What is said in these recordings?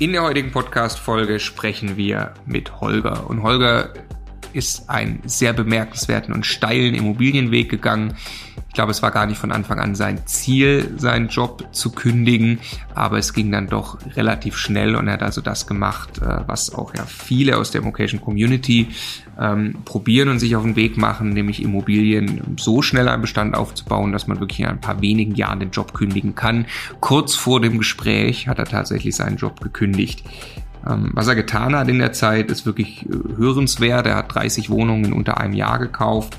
In der heutigen Podcast-Folge sprechen wir mit Holger. Und Holger ist einen sehr bemerkenswerten und steilen Immobilienweg gegangen. Ich glaube, es war gar nicht von Anfang an sein Ziel, seinen Job zu kündigen, aber es ging dann doch relativ schnell und er hat also das gemacht, äh, was auch ja viele aus der Vocation Community ähm, probieren und sich auf den Weg machen, nämlich Immobilien so schnell einen Bestand aufzubauen, dass man wirklich in ein paar wenigen Jahren den Job kündigen kann. Kurz vor dem Gespräch hat er tatsächlich seinen Job gekündigt. Ähm, was er getan hat in der Zeit, ist wirklich äh, hörenswert. Er hat 30 Wohnungen unter einem Jahr gekauft,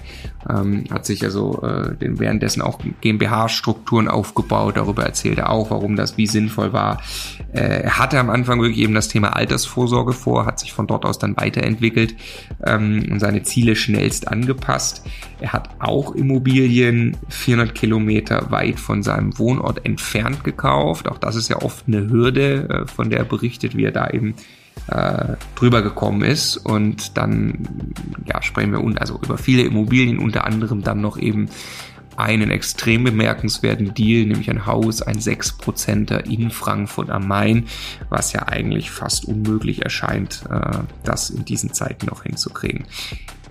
ähm, hat sich also äh, währenddessen auch GmbH-Strukturen aufgebaut. Darüber erzählt er auch, warum das wie sinnvoll war. Äh, er hatte am Anfang wirklich eben das Thema Altersvorsorge vor, hat sich von dort aus dann weiterentwickelt ähm, und seine Ziele schnellst angepasst. Er hat auch Immobilien 400 Kilometer weit von seinem Wohnort entfernt gekauft. Auch das ist ja oft eine Hürde, von der er berichtet, wie er da eben äh, drüber gekommen ist. Und dann ja, sprechen wir also über viele Immobilien, unter anderem dann noch eben einen extrem bemerkenswerten Deal, nämlich ein Haus, ein 6%er in Frankfurt am Main, was ja eigentlich fast unmöglich erscheint, äh, das in diesen Zeiten noch hinzukriegen.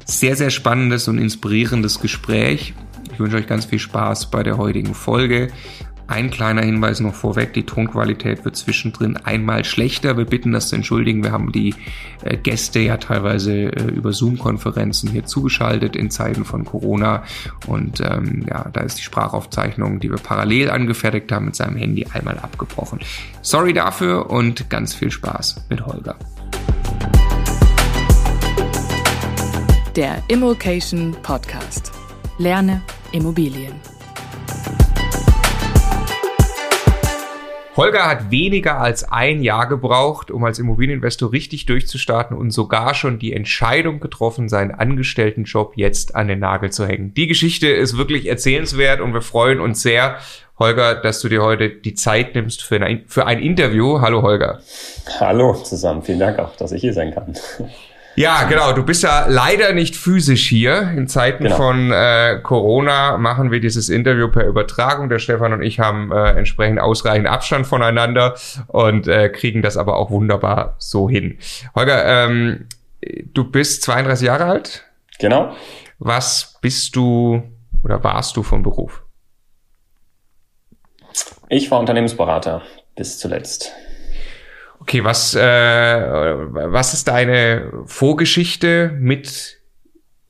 Sehr, sehr spannendes und inspirierendes Gespräch. Ich wünsche euch ganz viel Spaß bei der heutigen Folge. Ein kleiner Hinweis noch vorweg, die Tonqualität wird zwischendrin einmal schlechter. Wir bitten das zu entschuldigen. Wir haben die äh, Gäste ja teilweise äh, über Zoom-Konferenzen hier zugeschaltet in Zeiten von Corona. Und ähm, ja, da ist die Sprachaufzeichnung, die wir parallel angefertigt haben, mit seinem Handy einmal abgebrochen. Sorry dafür und ganz viel Spaß mit Holger. Der Immokation Podcast. Lerne Immobilien. Holger hat weniger als ein Jahr gebraucht, um als Immobilieninvestor richtig durchzustarten und sogar schon die Entscheidung getroffen, seinen Angestelltenjob jetzt an den Nagel zu hängen. Die Geschichte ist wirklich erzählenswert und wir freuen uns sehr, Holger, dass du dir heute die Zeit nimmst für ein, für ein Interview. Hallo Holger. Hallo zusammen, vielen Dank auch, dass ich hier sein kann. Ja, genau. Du bist ja leider nicht physisch hier. In Zeiten genau. von äh, Corona machen wir dieses Interview per Übertragung. Der Stefan und ich haben äh, entsprechend ausreichend Abstand voneinander und äh, kriegen das aber auch wunderbar so hin. Holger, ähm, du bist 32 Jahre alt. Genau. Was bist du oder warst du vom Beruf? Ich war Unternehmensberater bis zuletzt. Okay, was, äh, was ist deine Vorgeschichte mit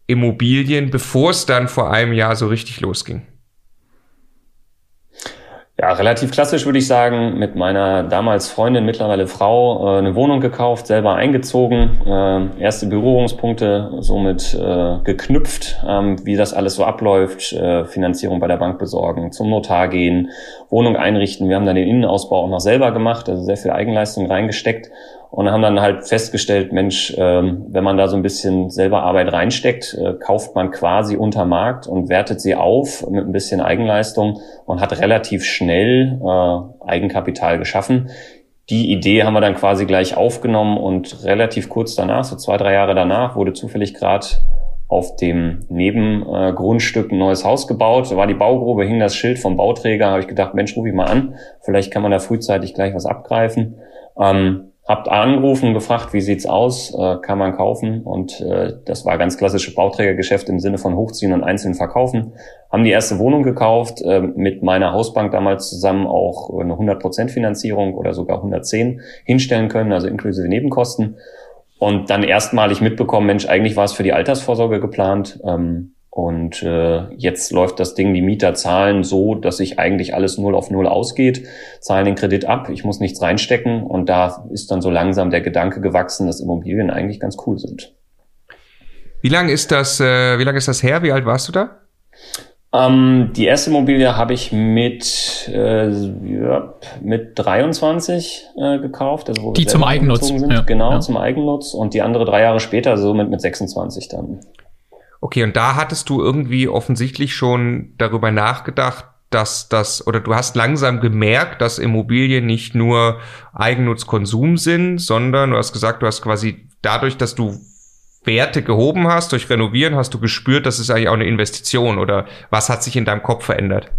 Immobilien, bevor es dann vor einem Jahr so richtig losging? Ja, relativ klassisch würde ich sagen, mit meiner damals Freundin, mittlerweile Frau, äh, eine Wohnung gekauft, selber eingezogen, äh, erste Berührungspunkte somit äh, geknüpft, ähm, wie das alles so abläuft, Finanzierung bei der Bank besorgen, zum Notar gehen, Wohnung einrichten. Wir haben dann den Innenausbau auch noch selber gemacht, also sehr viel Eigenleistung reingesteckt und haben dann halt festgestellt, Mensch, ähm, wenn man da so ein bisschen selber Arbeit reinsteckt, äh, kauft man quasi unter Markt und wertet sie auf mit ein bisschen Eigenleistung und hat relativ schnell äh, Eigenkapital geschaffen. Die Idee haben wir dann quasi gleich aufgenommen und relativ kurz danach, so zwei, drei Jahre danach, wurde zufällig gerade auf dem Nebengrundstück ein neues Haus gebaut. Da war die Baugrube, hing das Schild vom Bauträger, habe ich gedacht, Mensch, ruf ich mal an, vielleicht kann man da frühzeitig gleich was abgreifen. Ähm, Habt angerufen, gefragt, wie sieht's aus, äh, kann man kaufen und äh, das war ganz klassische Bauträgergeschäft im Sinne von hochziehen und einzeln verkaufen. Haben die erste Wohnung gekauft, äh, mit meiner Hausbank damals zusammen auch eine 100% Finanzierung oder sogar 110 hinstellen können, also inklusive Nebenkosten. Und dann erstmalig mitbekommen, Mensch, eigentlich war es für die Altersvorsorge geplant. Ähm, und äh, jetzt läuft das Ding, die Mieter zahlen so, dass sich eigentlich alles null auf null ausgeht, zahlen den Kredit ab, ich muss nichts reinstecken und da ist dann so langsam der Gedanke gewachsen, dass Immobilien eigentlich ganz cool sind. Wie lange ist das, äh, wie lange ist das her? Wie alt warst du da? Ähm, die erste Immobilie habe ich mit, äh, ja, mit 23 äh, gekauft. Also wo die zum Eigennutz. Sind. Ja, genau, ja. zum Eigennutz. Und die andere drei Jahre später, somit mit 26 dann. Okay, und da hattest du irgendwie offensichtlich schon darüber nachgedacht, dass das, oder du hast langsam gemerkt, dass Immobilien nicht nur Eigennutzkonsum sind, sondern du hast gesagt, du hast quasi dadurch, dass du Werte gehoben hast, durch Renovieren hast du gespürt, das ist eigentlich auch eine Investition oder was hat sich in deinem Kopf verändert?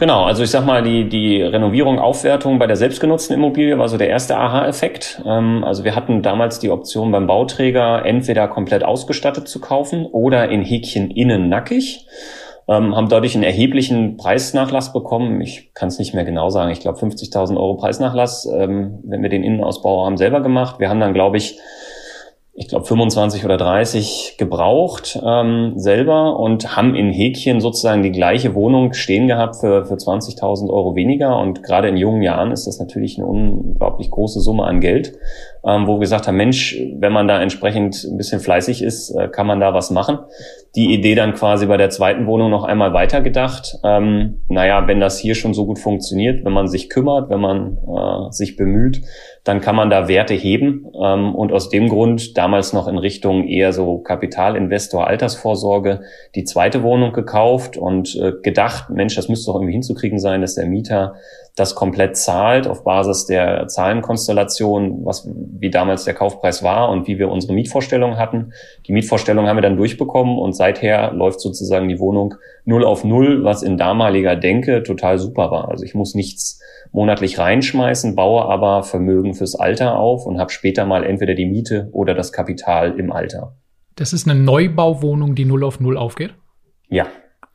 Genau, also ich sag mal, die, die Renovierung, Aufwertung bei der selbstgenutzten Immobilie war so der erste Aha-Effekt. Ähm, also wir hatten damals die Option beim Bauträger entweder komplett ausgestattet zu kaufen oder in Häkchen innen nackig. Ähm, haben dadurch einen erheblichen Preisnachlass bekommen. Ich kann es nicht mehr genau sagen. Ich glaube 50.000 Euro Preisnachlass, ähm, wenn wir den Innenausbau haben selber gemacht. Wir haben dann, glaube ich, ich glaube 25 oder 30 gebraucht ähm, selber und haben in Häkchen sozusagen die gleiche Wohnung stehen gehabt für, für 20.000 Euro weniger. Und gerade in jungen Jahren ist das natürlich eine unglaublich große Summe an Geld, ähm, wo wir gesagt haben, Mensch, wenn man da entsprechend ein bisschen fleißig ist, äh, kann man da was machen. Die Idee dann quasi bei der zweiten Wohnung noch einmal weitergedacht. Ähm, naja, wenn das hier schon so gut funktioniert, wenn man sich kümmert, wenn man äh, sich bemüht, dann kann man da Werte heben. Ähm, und aus dem Grund damals noch in Richtung eher so Kapitalinvestor, Altersvorsorge die zweite Wohnung gekauft und äh, gedacht, Mensch, das müsste doch irgendwie hinzukriegen sein, dass der Mieter das komplett zahlt auf Basis der Zahlenkonstellation, was wie damals der Kaufpreis war und wie wir unsere Mietvorstellung hatten. Die Mietvorstellung haben wir dann durchbekommen und seither läuft sozusagen die Wohnung null auf null, was in damaliger Denke total super war. Also ich muss nichts monatlich reinschmeißen, baue aber Vermögen fürs Alter auf und habe später mal entweder die Miete oder das Kapital im Alter. Das ist eine Neubauwohnung, die null auf null aufgeht? Ja,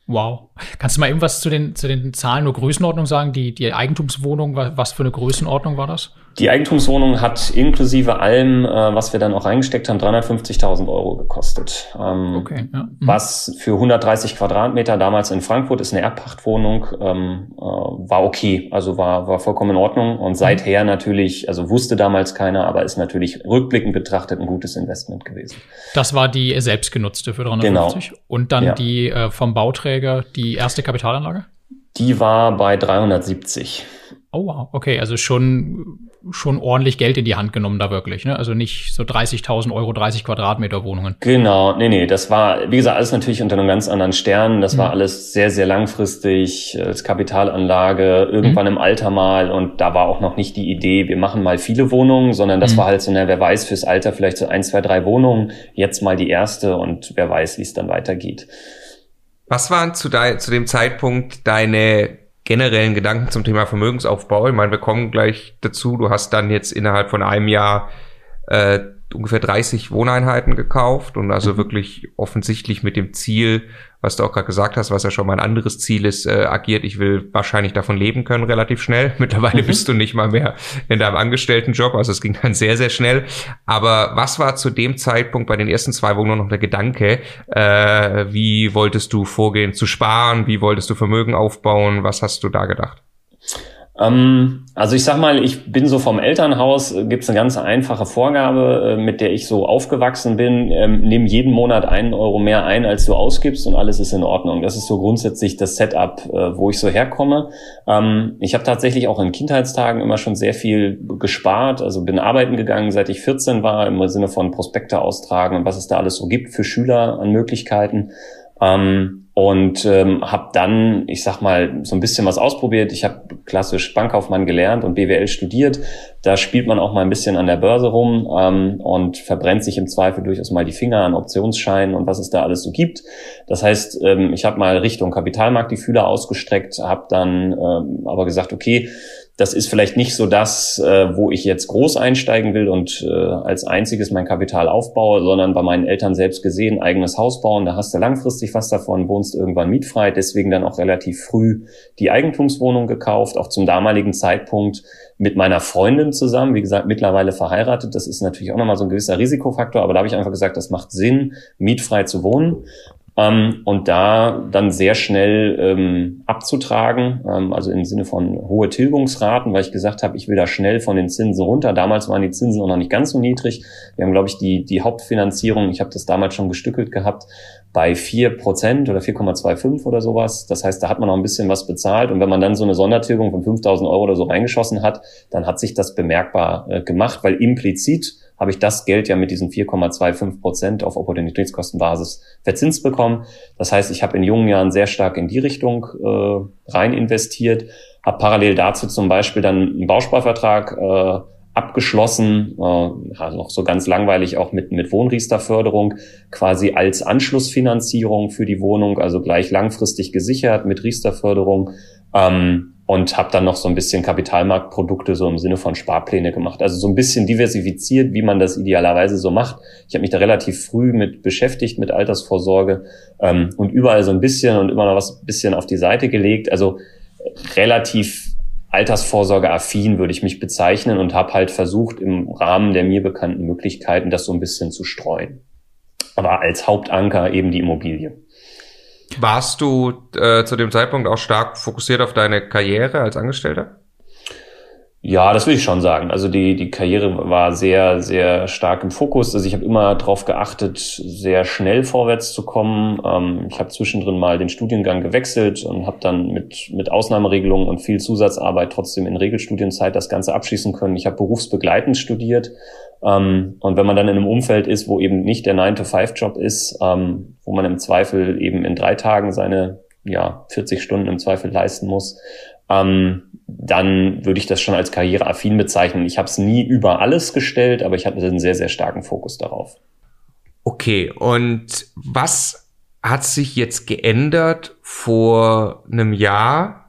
Wow. Kannst du mal irgendwas zu den, zu den Zahlen nur Größenordnung sagen? Die, die Eigentumswohnung, was für eine Größenordnung war das? Die Eigentumswohnung hat inklusive allem, äh, was wir dann auch reingesteckt haben, 350.000 Euro gekostet. Ähm, okay, ja. mhm. Was für 130 Quadratmeter damals in Frankfurt ist eine Erbpachtwohnung, ähm, äh, war okay, also war, war vollkommen in Ordnung. Und seither mhm. natürlich, also wusste damals keiner, aber ist natürlich rückblickend betrachtet ein gutes Investment gewesen. Das war die selbstgenutzte für 350. Genau. Und dann ja. die äh, vom Bauträger, die erste Kapitalanlage? Die war bei 370. Oh wow, okay, also schon schon ordentlich Geld in die Hand genommen da wirklich, ne? Also nicht so 30.000 Euro, 30 Quadratmeter Wohnungen. Genau, nee, nee, das war, wie gesagt, alles natürlich unter einem ganz anderen Stern. Das mhm. war alles sehr, sehr langfristig als Kapitalanlage, irgendwann mhm. im Alter mal und da war auch noch nicht die Idee, wir machen mal viele Wohnungen, sondern das mhm. war halt so, na, wer weiß, fürs Alter vielleicht so ein, zwei, drei Wohnungen, jetzt mal die erste und wer weiß, wie es dann weitergeht. Was waren zu, de zu dem Zeitpunkt deine generellen Gedanken zum Thema Vermögensaufbau. Ich meine, wir kommen gleich dazu. Du hast dann jetzt innerhalb von einem Jahr äh, ungefähr 30 Wohneinheiten gekauft und also mhm. wirklich offensichtlich mit dem Ziel, was du auch gerade gesagt hast, was ja schon mal ein anderes Ziel ist, äh, agiert. Ich will wahrscheinlich davon leben können relativ schnell. Mittlerweile mhm. bist du nicht mal mehr in deinem Angestelltenjob, also es ging dann sehr, sehr schnell. Aber was war zu dem Zeitpunkt bei den ersten zwei Wohnungen noch der Gedanke? Äh, wie wolltest du vorgehen zu sparen? Wie wolltest du Vermögen aufbauen? Was hast du da gedacht? Ähm, also ich sag mal, ich bin so vom Elternhaus, äh, gibt's eine ganz einfache Vorgabe, äh, mit der ich so aufgewachsen bin. Ähm, nimm jeden Monat einen Euro mehr ein, als du ausgibst und alles ist in Ordnung. Das ist so grundsätzlich das Setup, äh, wo ich so herkomme. Ähm, ich habe tatsächlich auch in Kindheitstagen immer schon sehr viel gespart. Also bin arbeiten gegangen, seit ich 14 war, im Sinne von Prospekte austragen und was es da alles so gibt für Schüler an Möglichkeiten. Ähm, und ähm, habe dann, ich sag mal, so ein bisschen was ausprobiert. Ich habe klassisch Bankkaufmann gelernt und BWL studiert. Da spielt man auch mal ein bisschen an der Börse rum ähm, und verbrennt sich im Zweifel durchaus mal die Finger an Optionsscheinen und was es da alles so gibt. Das heißt, ähm, ich habe mal Richtung Kapitalmarkt die Fühler ausgestreckt, habe dann ähm, aber gesagt, okay, das ist vielleicht nicht so das, äh, wo ich jetzt groß einsteigen will und äh, als einziges mein Kapital aufbaue, sondern bei meinen Eltern selbst gesehen, eigenes Haus bauen, da hast du langfristig was davon, wohnst irgendwann mietfrei, deswegen dann auch relativ früh die Eigentumswohnung gekauft, auch zum damaligen Zeitpunkt mit meiner Freundin zusammen, wie gesagt, mittlerweile verheiratet. Das ist natürlich auch nochmal so ein gewisser Risikofaktor, aber da habe ich einfach gesagt, das macht Sinn, mietfrei zu wohnen. Ähm, und da dann sehr schnell ähm, abzutragen, ähm, also im Sinne von hohe Tilgungsraten, weil ich gesagt habe, ich will da schnell von den Zinsen runter. Damals waren die Zinsen auch noch nicht ganz so niedrig. Wir haben, glaube ich, die, die Hauptfinanzierung, ich habe das damals schon gestückelt gehabt, bei vier Prozent oder 4,25 oder sowas. Das heißt, da hat man noch ein bisschen was bezahlt. Und wenn man dann so eine Sondertilgung von 5000 Euro oder so reingeschossen hat, dann hat sich das bemerkbar äh, gemacht, weil implizit habe ich das Geld ja mit diesen 4,25 Prozent auf Opportunitätskostenbasis verzinst bekommen. Das heißt, ich habe in jungen Jahren sehr stark in die Richtung äh, rein investiert, habe parallel dazu zum Beispiel dann einen Bausparvertrag äh, abgeschlossen, äh, also noch so ganz langweilig auch mit, mit Wohnriester-Förderung, quasi als Anschlussfinanzierung für die Wohnung, also gleich langfristig gesichert mit Riester-Förderung Ähm, und habe dann noch so ein bisschen Kapitalmarktprodukte so im Sinne von Sparpläne gemacht. Also so ein bisschen diversifiziert, wie man das idealerweise so macht. Ich habe mich da relativ früh mit beschäftigt, mit Altersvorsorge ähm, und überall so ein bisschen und immer noch was bisschen auf die Seite gelegt. Also relativ altersvorsorgeaffin würde ich mich bezeichnen und habe halt versucht, im Rahmen der mir bekannten Möglichkeiten das so ein bisschen zu streuen. Aber als Hauptanker eben die Immobilie. Warst du äh, zu dem Zeitpunkt auch stark fokussiert auf deine Karriere als Angestellter? Ja, das will ich schon sagen. Also die, die Karriere war sehr, sehr stark im Fokus. Also ich habe immer darauf geachtet, sehr schnell vorwärts zu kommen. Ähm, ich habe zwischendrin mal den Studiengang gewechselt und habe dann mit, mit Ausnahmeregelungen und viel Zusatzarbeit trotzdem in Regelstudienzeit das Ganze abschließen können. Ich habe berufsbegleitend studiert. Ähm, und wenn man dann in einem Umfeld ist, wo eben nicht der 9-to-5-Job ist, ähm, wo man im Zweifel eben in drei Tagen seine ja, 40 Stunden im Zweifel leisten muss, ähm, dann würde ich das schon als karriereaffin bezeichnen. Ich habe es nie über alles gestellt, aber ich hatte einen sehr, sehr starken Fokus darauf. Okay, und was hat sich jetzt geändert vor einem Jahr,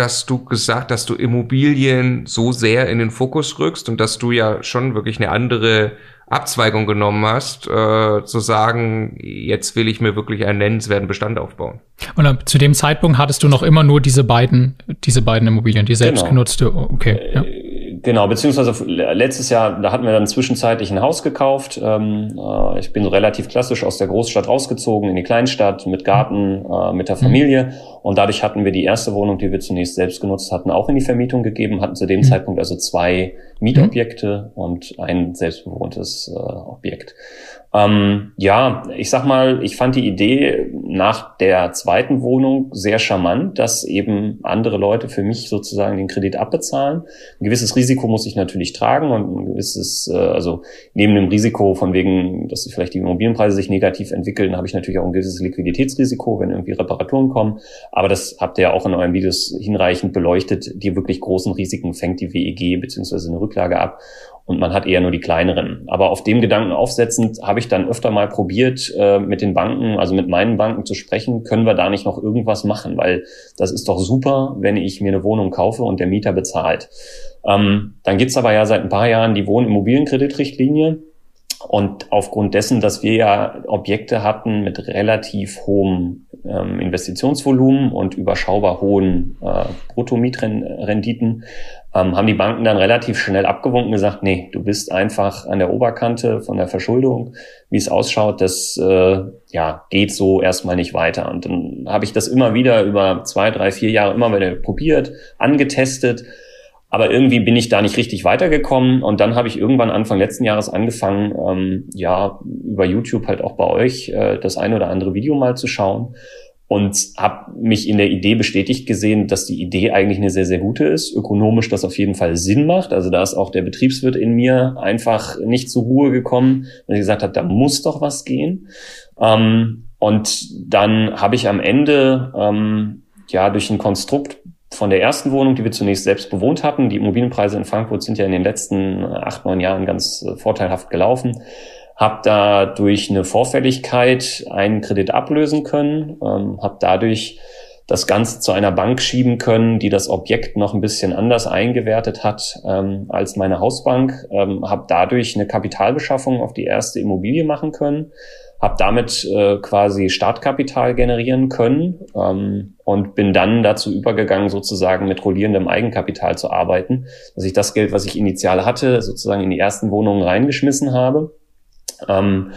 dass du gesagt, dass du Immobilien so sehr in den Fokus rückst und dass du ja schon wirklich eine andere Abzweigung genommen hast, äh, zu sagen, jetzt will ich mir wirklich einen nennenswerten Bestand aufbauen. Und äh, zu dem Zeitpunkt hattest du noch immer nur diese beiden, diese beiden Immobilien, die selbstgenutzte, genau. okay. Ja. Genau, beziehungsweise letztes Jahr, da hatten wir dann zwischenzeitlich ein Haus gekauft. Ähm, äh, ich bin so relativ klassisch aus der Großstadt rausgezogen in die Kleinstadt mit Garten, äh, mit der mhm. Familie. Mhm. Und dadurch hatten wir die erste Wohnung, die wir zunächst selbst genutzt hatten, auch in die Vermietung gegeben, hatten zu dem mhm. Zeitpunkt also zwei Mietobjekte mhm. und ein selbstbewohntes äh, Objekt. Ähm, ja, ich sag mal, ich fand die Idee nach der zweiten Wohnung sehr charmant, dass eben andere Leute für mich sozusagen den Kredit abbezahlen. Ein gewisses Risiko muss ich natürlich tragen und ein gewisses, äh, also neben dem Risiko von wegen, dass vielleicht die Immobilienpreise sich negativ entwickeln, habe ich natürlich auch ein gewisses Liquiditätsrisiko, wenn irgendwie Reparaturen kommen. Aber das habt ihr ja auch in euren Videos hinreichend beleuchtet. Die wirklich großen Risiken fängt die WEG beziehungsweise eine Rücklage ab und man hat eher nur die kleineren. Aber auf dem Gedanken aufsetzend habe ich dann öfter mal probiert, äh, mit den Banken, also mit meinen Banken zu sprechen, können wir da nicht noch irgendwas machen, weil das ist doch super, wenn ich mir eine Wohnung kaufe und der Mieter bezahlt. Ähm, dann gibt's aber ja seit ein paar Jahren die Wohnimmobilienkreditrichtlinie. Und aufgrund dessen, dass wir ja Objekte hatten mit relativ hohem ähm, Investitionsvolumen und überschaubar hohen äh, Bruttomietrenditen, ähm, haben die Banken dann relativ schnell abgewunken und gesagt, nee, du bist einfach an der Oberkante von der Verschuldung, wie es ausschaut, das äh, ja, geht so erstmal nicht weiter. Und dann habe ich das immer wieder über zwei, drei, vier Jahre immer wieder probiert, angetestet. Aber irgendwie bin ich da nicht richtig weitergekommen und dann habe ich irgendwann Anfang letzten Jahres angefangen, ähm, ja, über YouTube halt auch bei euch äh, das ein oder andere Video mal zu schauen und habe mich in der Idee bestätigt gesehen, dass die Idee eigentlich eine sehr, sehr gute ist, ökonomisch das auf jeden Fall Sinn macht. Also da ist auch der Betriebswirt in mir einfach nicht zur Ruhe gekommen, weil ich gesagt habe, da muss doch was gehen. Ähm, und dann habe ich am Ende ähm, ja durch ein Konstrukt von der ersten Wohnung, die wir zunächst selbst bewohnt hatten, die Immobilienpreise in Frankfurt sind ja in den letzten acht, neun Jahren ganz äh, vorteilhaft gelaufen, habe da durch eine Vorfälligkeit einen Kredit ablösen können, ähm, habe dadurch das Ganze zu einer Bank schieben können, die das Objekt noch ein bisschen anders eingewertet hat ähm, als meine Hausbank, ähm, habe dadurch eine Kapitalbeschaffung auf die erste Immobilie machen können, habe damit äh, quasi Startkapital generieren können ähm, und bin dann dazu übergegangen, sozusagen mit rollierendem Eigenkapital zu arbeiten, dass ich das Geld, was ich initial hatte, sozusagen in die ersten Wohnungen reingeschmissen habe ähm,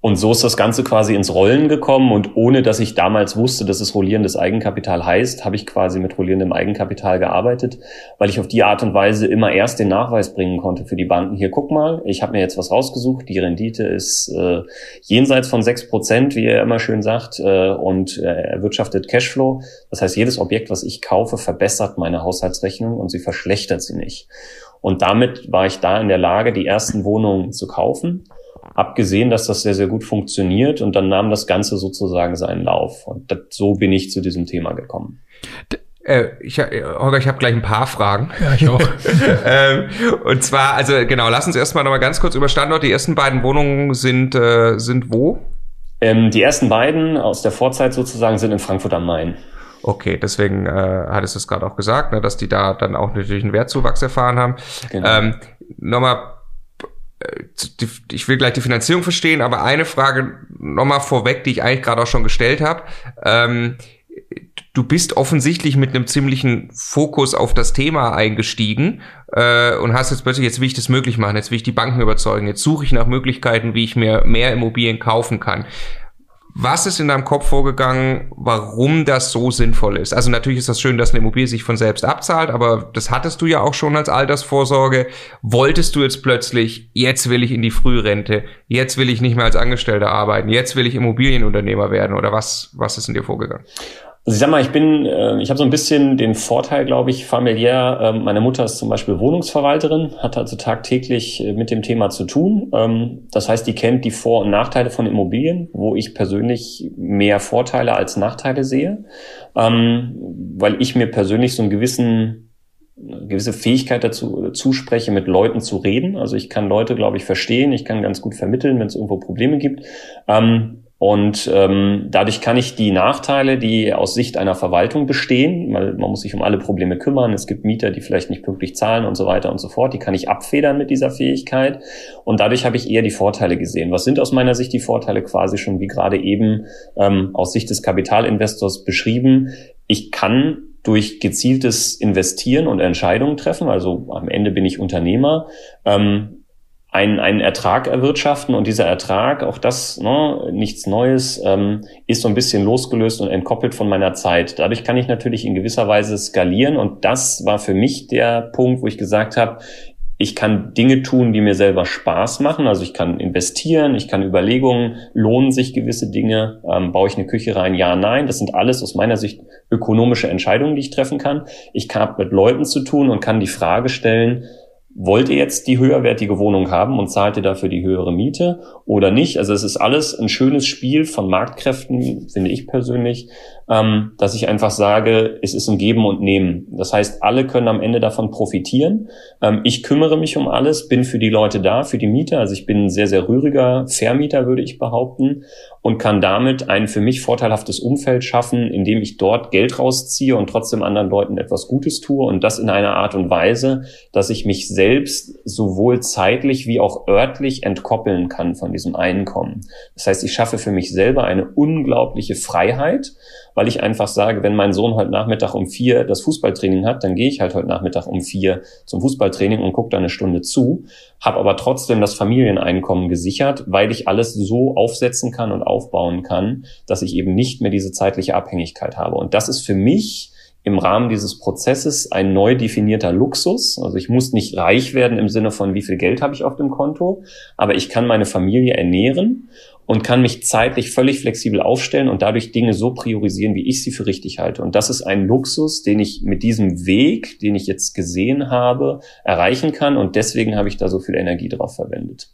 und so ist das Ganze quasi ins Rollen gekommen und ohne dass ich damals wusste, dass es rollierendes Eigenkapital heißt, habe ich quasi mit rollierendem Eigenkapital gearbeitet, weil ich auf die Art und Weise immer erst den Nachweis bringen konnte für die Banken. Hier, guck mal, ich habe mir jetzt was rausgesucht, die Rendite ist äh, jenseits von sechs Prozent, wie er immer schön sagt, äh, und äh, erwirtschaftet Cashflow. Das heißt, jedes Objekt, was ich kaufe, verbessert meine Haushaltsrechnung und sie verschlechtert sie nicht. Und damit war ich da in der Lage, die ersten Wohnungen zu kaufen hab gesehen, dass das sehr, sehr gut funktioniert und dann nahm das Ganze sozusagen seinen Lauf. Und das, so bin ich zu diesem Thema gekommen. Äh, ich, Holger, ich habe gleich ein paar Fragen. Ja, ich auch. ähm, und zwar, also genau, lass uns erstmal nochmal ganz kurz über Standort. Die ersten beiden Wohnungen sind, äh, sind wo? Ähm, die ersten beiden aus der Vorzeit sozusagen sind in Frankfurt am Main. Okay, deswegen äh, hattest du es gerade auch gesagt, ne, dass die da dann auch natürlich einen Wertzuwachs erfahren haben. Genau. Ähm, Nochmal ich will gleich die Finanzierung verstehen, aber eine Frage nochmal vorweg, die ich eigentlich gerade auch schon gestellt habe. Ähm, du bist offensichtlich mit einem ziemlichen Fokus auf das Thema eingestiegen äh, und hast jetzt plötzlich, jetzt will ich das möglich machen, jetzt will ich die Banken überzeugen, jetzt suche ich nach Möglichkeiten, wie ich mir mehr Immobilien kaufen kann. Was ist in deinem Kopf vorgegangen, warum das so sinnvoll ist? Also natürlich ist das schön, dass eine Immobilie sich von selbst abzahlt, aber das hattest du ja auch schon als Altersvorsorge. Wolltest du jetzt plötzlich, jetzt will ich in die Frührente, jetzt will ich nicht mehr als Angestellter arbeiten, jetzt will ich Immobilienunternehmer werden oder was, was ist in dir vorgegangen? Also ich sag mal, ich bin, äh, ich habe so ein bisschen den Vorteil, glaube ich, familiär. Ähm, meine Mutter ist zum Beispiel Wohnungsverwalterin, hat also tagtäglich äh, mit dem Thema zu tun. Ähm, das heißt, die kennt die Vor- und Nachteile von Immobilien, wo ich persönlich mehr Vorteile als Nachteile sehe, ähm, weil ich mir persönlich so einen gewissen gewisse Fähigkeit dazu zuspreche, mit Leuten zu reden. Also ich kann Leute, glaube ich, verstehen, ich kann ganz gut vermitteln, wenn es irgendwo Probleme gibt. Ähm, und ähm, dadurch kann ich die Nachteile, die aus Sicht einer Verwaltung bestehen, weil man muss sich um alle Probleme kümmern, es gibt Mieter, die vielleicht nicht pünktlich zahlen und so weiter und so fort, die kann ich abfedern mit dieser Fähigkeit. Und dadurch habe ich eher die Vorteile gesehen. Was sind aus meiner Sicht die Vorteile quasi schon, wie gerade eben ähm, aus Sicht des Kapitalinvestors beschrieben? Ich kann durch gezieltes Investieren und Entscheidungen treffen, also am Ende bin ich Unternehmer, ähm, einen, einen Ertrag erwirtschaften und dieser Ertrag, auch das ne, nichts Neues, ähm, ist so ein bisschen losgelöst und entkoppelt von meiner Zeit. Dadurch kann ich natürlich in gewisser Weise skalieren und das war für mich der Punkt, wo ich gesagt habe, ich kann Dinge tun, die mir selber Spaß machen. Also ich kann investieren, ich kann Überlegungen, lohnen sich gewisse Dinge, ähm, baue ich eine Küche rein, ja, nein. Das sind alles aus meiner Sicht ökonomische Entscheidungen, die ich treffen kann. Ich habe mit Leuten zu tun und kann die Frage stellen, wollt ihr jetzt die höherwertige Wohnung haben und zahlt ihr dafür die höhere Miete oder nicht? Also es ist alles ein schönes Spiel von Marktkräften, finde ich persönlich, ähm, dass ich einfach sage, es ist ein Geben und Nehmen. Das heißt, alle können am Ende davon profitieren. Ähm, ich kümmere mich um alles, bin für die Leute da, für die Mieter. Also ich bin ein sehr, sehr rühriger Vermieter, würde ich behaupten, und kann damit ein für mich vorteilhaftes Umfeld schaffen, in dem ich dort Geld rausziehe und trotzdem anderen Leuten etwas Gutes tue und das in einer Art und Weise, dass ich mich selbst sowohl zeitlich wie auch örtlich entkoppeln kann von diesem Einkommen. Das heißt, ich schaffe für mich selber eine unglaubliche Freiheit weil ich einfach sage, wenn mein Sohn heute Nachmittag um vier das Fußballtraining hat, dann gehe ich halt heute Nachmittag um vier zum Fußballtraining und gucke da eine Stunde zu, habe aber trotzdem das Familieneinkommen gesichert, weil ich alles so aufsetzen kann und aufbauen kann, dass ich eben nicht mehr diese zeitliche Abhängigkeit habe. Und das ist für mich im Rahmen dieses Prozesses ein neu definierter Luxus. Also ich muss nicht reich werden im Sinne von, wie viel Geld habe ich auf dem Konto, aber ich kann meine Familie ernähren und kann mich zeitlich völlig flexibel aufstellen und dadurch Dinge so priorisieren, wie ich sie für richtig halte. Und das ist ein Luxus, den ich mit diesem Weg, den ich jetzt gesehen habe, erreichen kann. Und deswegen habe ich da so viel Energie drauf verwendet.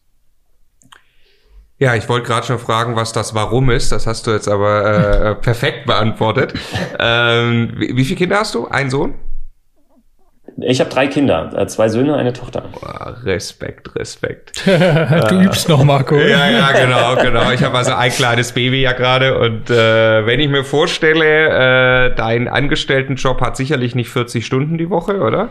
Ja, ich wollte gerade schon fragen, was das Warum ist. Das hast du jetzt aber äh, perfekt beantwortet. Ähm, wie, wie viele Kinder hast du? Ein Sohn? Ich habe drei Kinder, äh, zwei Söhne, eine Tochter. Boah, Respekt, Respekt. du äh, übst noch, Marco. Ja, ja, genau, genau. Ich habe also ein kleines Baby ja gerade und äh, wenn ich mir vorstelle, äh, dein Angestelltenjob hat sicherlich nicht 40 Stunden die Woche, oder?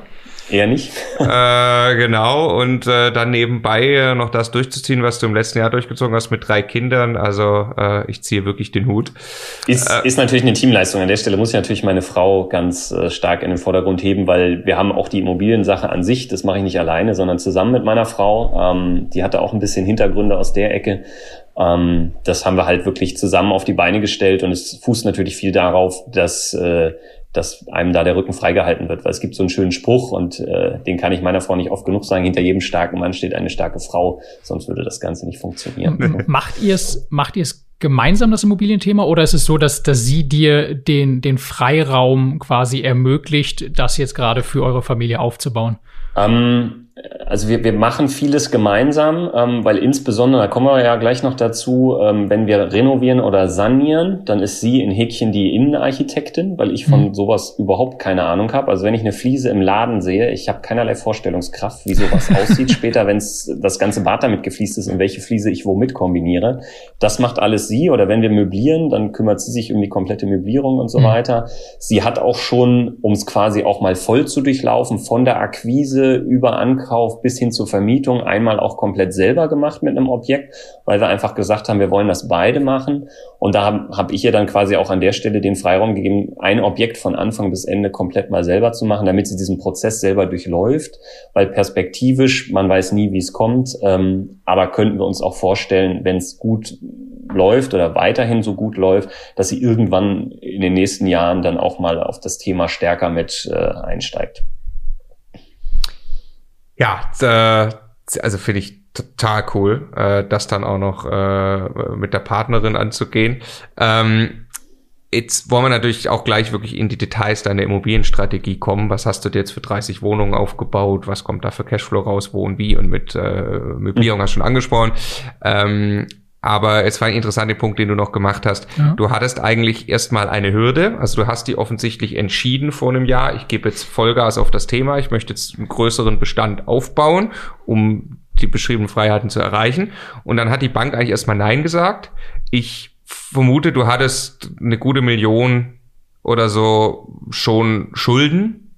Eher nicht. äh, genau, und äh, dann nebenbei äh, noch das durchzuziehen, was du im letzten Jahr durchgezogen hast mit drei Kindern. Also äh, ich ziehe wirklich den Hut. Ist, äh, ist natürlich eine Teamleistung. An der Stelle muss ich natürlich meine Frau ganz äh, stark in den Vordergrund heben, weil wir haben auch die Immobiliensache an sich, das mache ich nicht alleine, sondern zusammen mit meiner Frau. Ähm, die hatte auch ein bisschen Hintergründe aus der Ecke. Ähm, das haben wir halt wirklich zusammen auf die Beine gestellt und es fußt natürlich viel darauf, dass äh, dass einem da der Rücken freigehalten wird, weil es gibt so einen schönen Spruch und äh, den kann ich meiner Frau nicht oft genug sagen, hinter jedem starken Mann steht eine starke Frau, sonst würde das Ganze nicht funktionieren. Macht ihr es macht ihr es gemeinsam das Immobilienthema oder ist es so, dass, dass sie dir den, den Freiraum quasi ermöglicht, das jetzt gerade für eure Familie aufzubauen? Ähm, also wir, wir machen vieles gemeinsam, ähm, weil insbesondere, da kommen wir ja gleich noch dazu, ähm, wenn wir renovieren oder sanieren, dann ist sie in Häkchen die Innenarchitektin, weil ich von mhm. sowas überhaupt keine Ahnung habe. Also wenn ich eine Fliese im Laden sehe, ich habe keinerlei Vorstellungskraft, wie sowas aussieht später, wenn das ganze Bad damit gefliest ist und welche Fliese ich womit kombiniere. Das macht alles sie. Oder wenn wir möblieren, dann kümmert sie sich um die komplette Möblierung und so mhm. weiter. Sie hat auch schon, um es quasi auch mal voll zu durchlaufen, von der Akquise über Ankauf bis hin zur Vermietung einmal auch komplett selber gemacht mit einem Objekt, weil wir einfach gesagt haben, wir wollen das beide machen. Und da habe hab ich ihr dann quasi auch an der Stelle den Freiraum gegeben, ein Objekt von Anfang bis Ende komplett mal selber zu machen, damit sie diesen Prozess selber durchläuft, weil perspektivisch, man weiß nie, wie es kommt, ähm, aber könnten wir uns auch vorstellen, wenn es gut läuft oder weiterhin so gut läuft, dass sie irgendwann in den nächsten Jahren dann auch mal auf das Thema stärker mit äh, einsteigt. Ja, äh, also finde ich total cool, äh, das dann auch noch äh, mit der Partnerin anzugehen. Ähm, jetzt wollen wir natürlich auch gleich wirklich in die Details deiner Immobilienstrategie kommen. Was hast du dir jetzt für 30 Wohnungen aufgebaut? Was kommt da für Cashflow raus? Wo und wie? Und mit äh, Möblierung hast du schon angesprochen. Ähm, aber es war ein interessanter Punkt, den du noch gemacht hast. Ja. Du hattest eigentlich erstmal eine Hürde. Also du hast die offensichtlich entschieden vor einem Jahr. Ich gebe jetzt Vollgas auf das Thema. Ich möchte jetzt einen größeren Bestand aufbauen, um die beschriebenen Freiheiten zu erreichen. Und dann hat die Bank eigentlich erstmal Nein gesagt. Ich vermute, du hattest eine gute Million oder so schon Schulden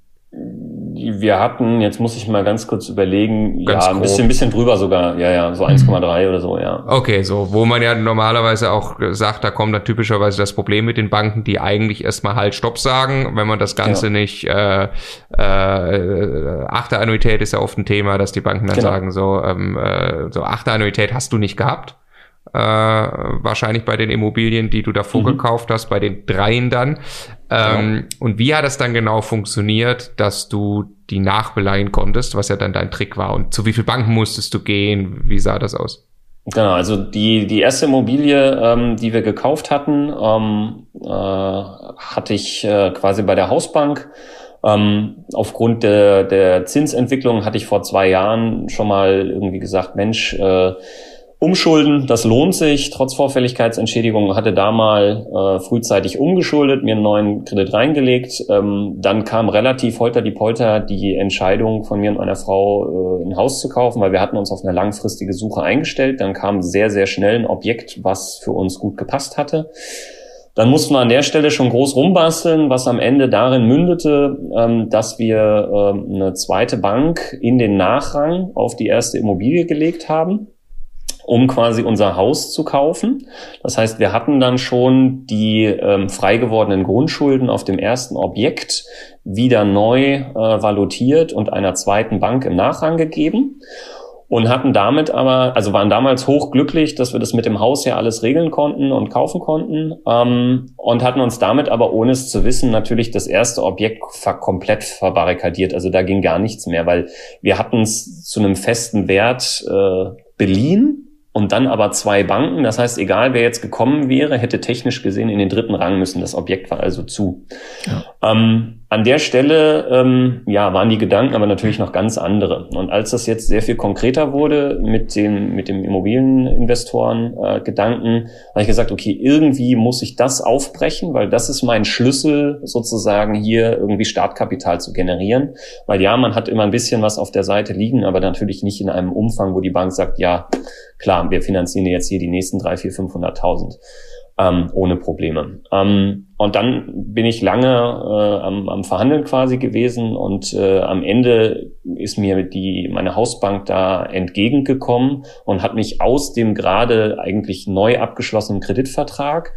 wir hatten, jetzt muss ich mal ganz kurz überlegen, ganz ja, ein bisschen, ein bisschen drüber sogar, ja, ja, so 1,3 mhm. oder so, ja. Okay, so, wo man ja normalerweise auch sagt, da kommt dann typischerweise das Problem mit den Banken, die eigentlich erstmal halt Stopp sagen, wenn man das Ganze ja. nicht, äh, äh, achte Annuität ist ja oft ein Thema, dass die Banken dann genau. sagen, so, ähm, äh, so achte Annuität hast du nicht gehabt äh, wahrscheinlich bei den Immobilien, die du davor mhm. gekauft hast, bei den dreien dann. Ähm, ja. Und wie hat es dann genau funktioniert, dass du die nachbeleihen konntest, was ja dann dein Trick war? Und zu wie viel Banken musstest du gehen? Wie sah das aus? Genau, also die, die erste Immobilie, ähm, die wir gekauft hatten, ähm, äh, hatte ich äh, quasi bei der Hausbank. Ähm, aufgrund der, der Zinsentwicklung hatte ich vor zwei Jahren schon mal irgendwie gesagt, Mensch, äh, Umschulden, das lohnt sich. Trotz Vorfälligkeitsentschädigung hatte da mal äh, frühzeitig umgeschuldet, mir einen neuen Kredit reingelegt. Ähm, dann kam relativ holter die Polter die Entscheidung von mir und meiner Frau, äh, ein Haus zu kaufen, weil wir hatten uns auf eine langfristige Suche eingestellt. Dann kam sehr, sehr schnell ein Objekt, was für uns gut gepasst hatte. Dann mussten wir an der Stelle schon groß rumbasteln, was am Ende darin mündete, ähm, dass wir ähm, eine zweite Bank in den Nachrang auf die erste Immobilie gelegt haben um quasi unser Haus zu kaufen. Das heißt, wir hatten dann schon die ähm, frei gewordenen Grundschulden auf dem ersten Objekt wieder neu äh, valutiert und einer zweiten Bank im Nachrang gegeben und hatten damit aber, also waren damals hochglücklich, dass wir das mit dem Haus ja alles regeln konnten und kaufen konnten ähm, und hatten uns damit aber ohne es zu wissen natürlich das erste Objekt ver komplett verbarrikadiert. Also da ging gar nichts mehr, weil wir hatten es zu einem festen Wert äh, beliehen und dann aber zwei Banken. Das heißt, egal wer jetzt gekommen wäre, hätte technisch gesehen in den dritten Rang müssen. Das Objekt war also zu. Ja. Ähm, an der Stelle ähm, ja, waren die Gedanken aber natürlich noch ganz andere. Und als das jetzt sehr viel konkreter wurde mit dem, mit dem Immobilieninvestoren-Gedanken, äh, habe ich gesagt, okay, irgendwie muss ich das aufbrechen, weil das ist mein Schlüssel, sozusagen hier irgendwie Startkapital zu generieren. Weil ja, man hat immer ein bisschen was auf der Seite liegen, aber natürlich nicht in einem Umfang, wo die Bank sagt, ja, klar, wir finanzieren jetzt hier die nächsten drei, vier, 500.000 ähm, ohne Probleme. Ähm, und dann bin ich lange äh, am, am Verhandeln quasi gewesen und äh, am Ende ist mir die meine Hausbank da entgegengekommen und hat mich aus dem gerade eigentlich neu abgeschlossenen Kreditvertrag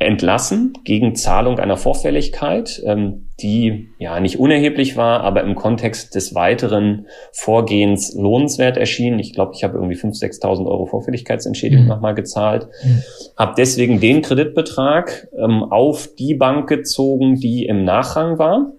entlassen gegen Zahlung einer Vorfälligkeit, ähm, die ja nicht unerheblich war, aber im Kontext des weiteren Vorgehens lohnenswert erschien. Ich glaube, ich habe irgendwie 5.000, 6.000 Euro Vorfälligkeitsentschädigung mhm. nochmal gezahlt. Mhm. Habe deswegen den Kreditbetrag ähm, auf die Bank gezogen, die im Nachrang war,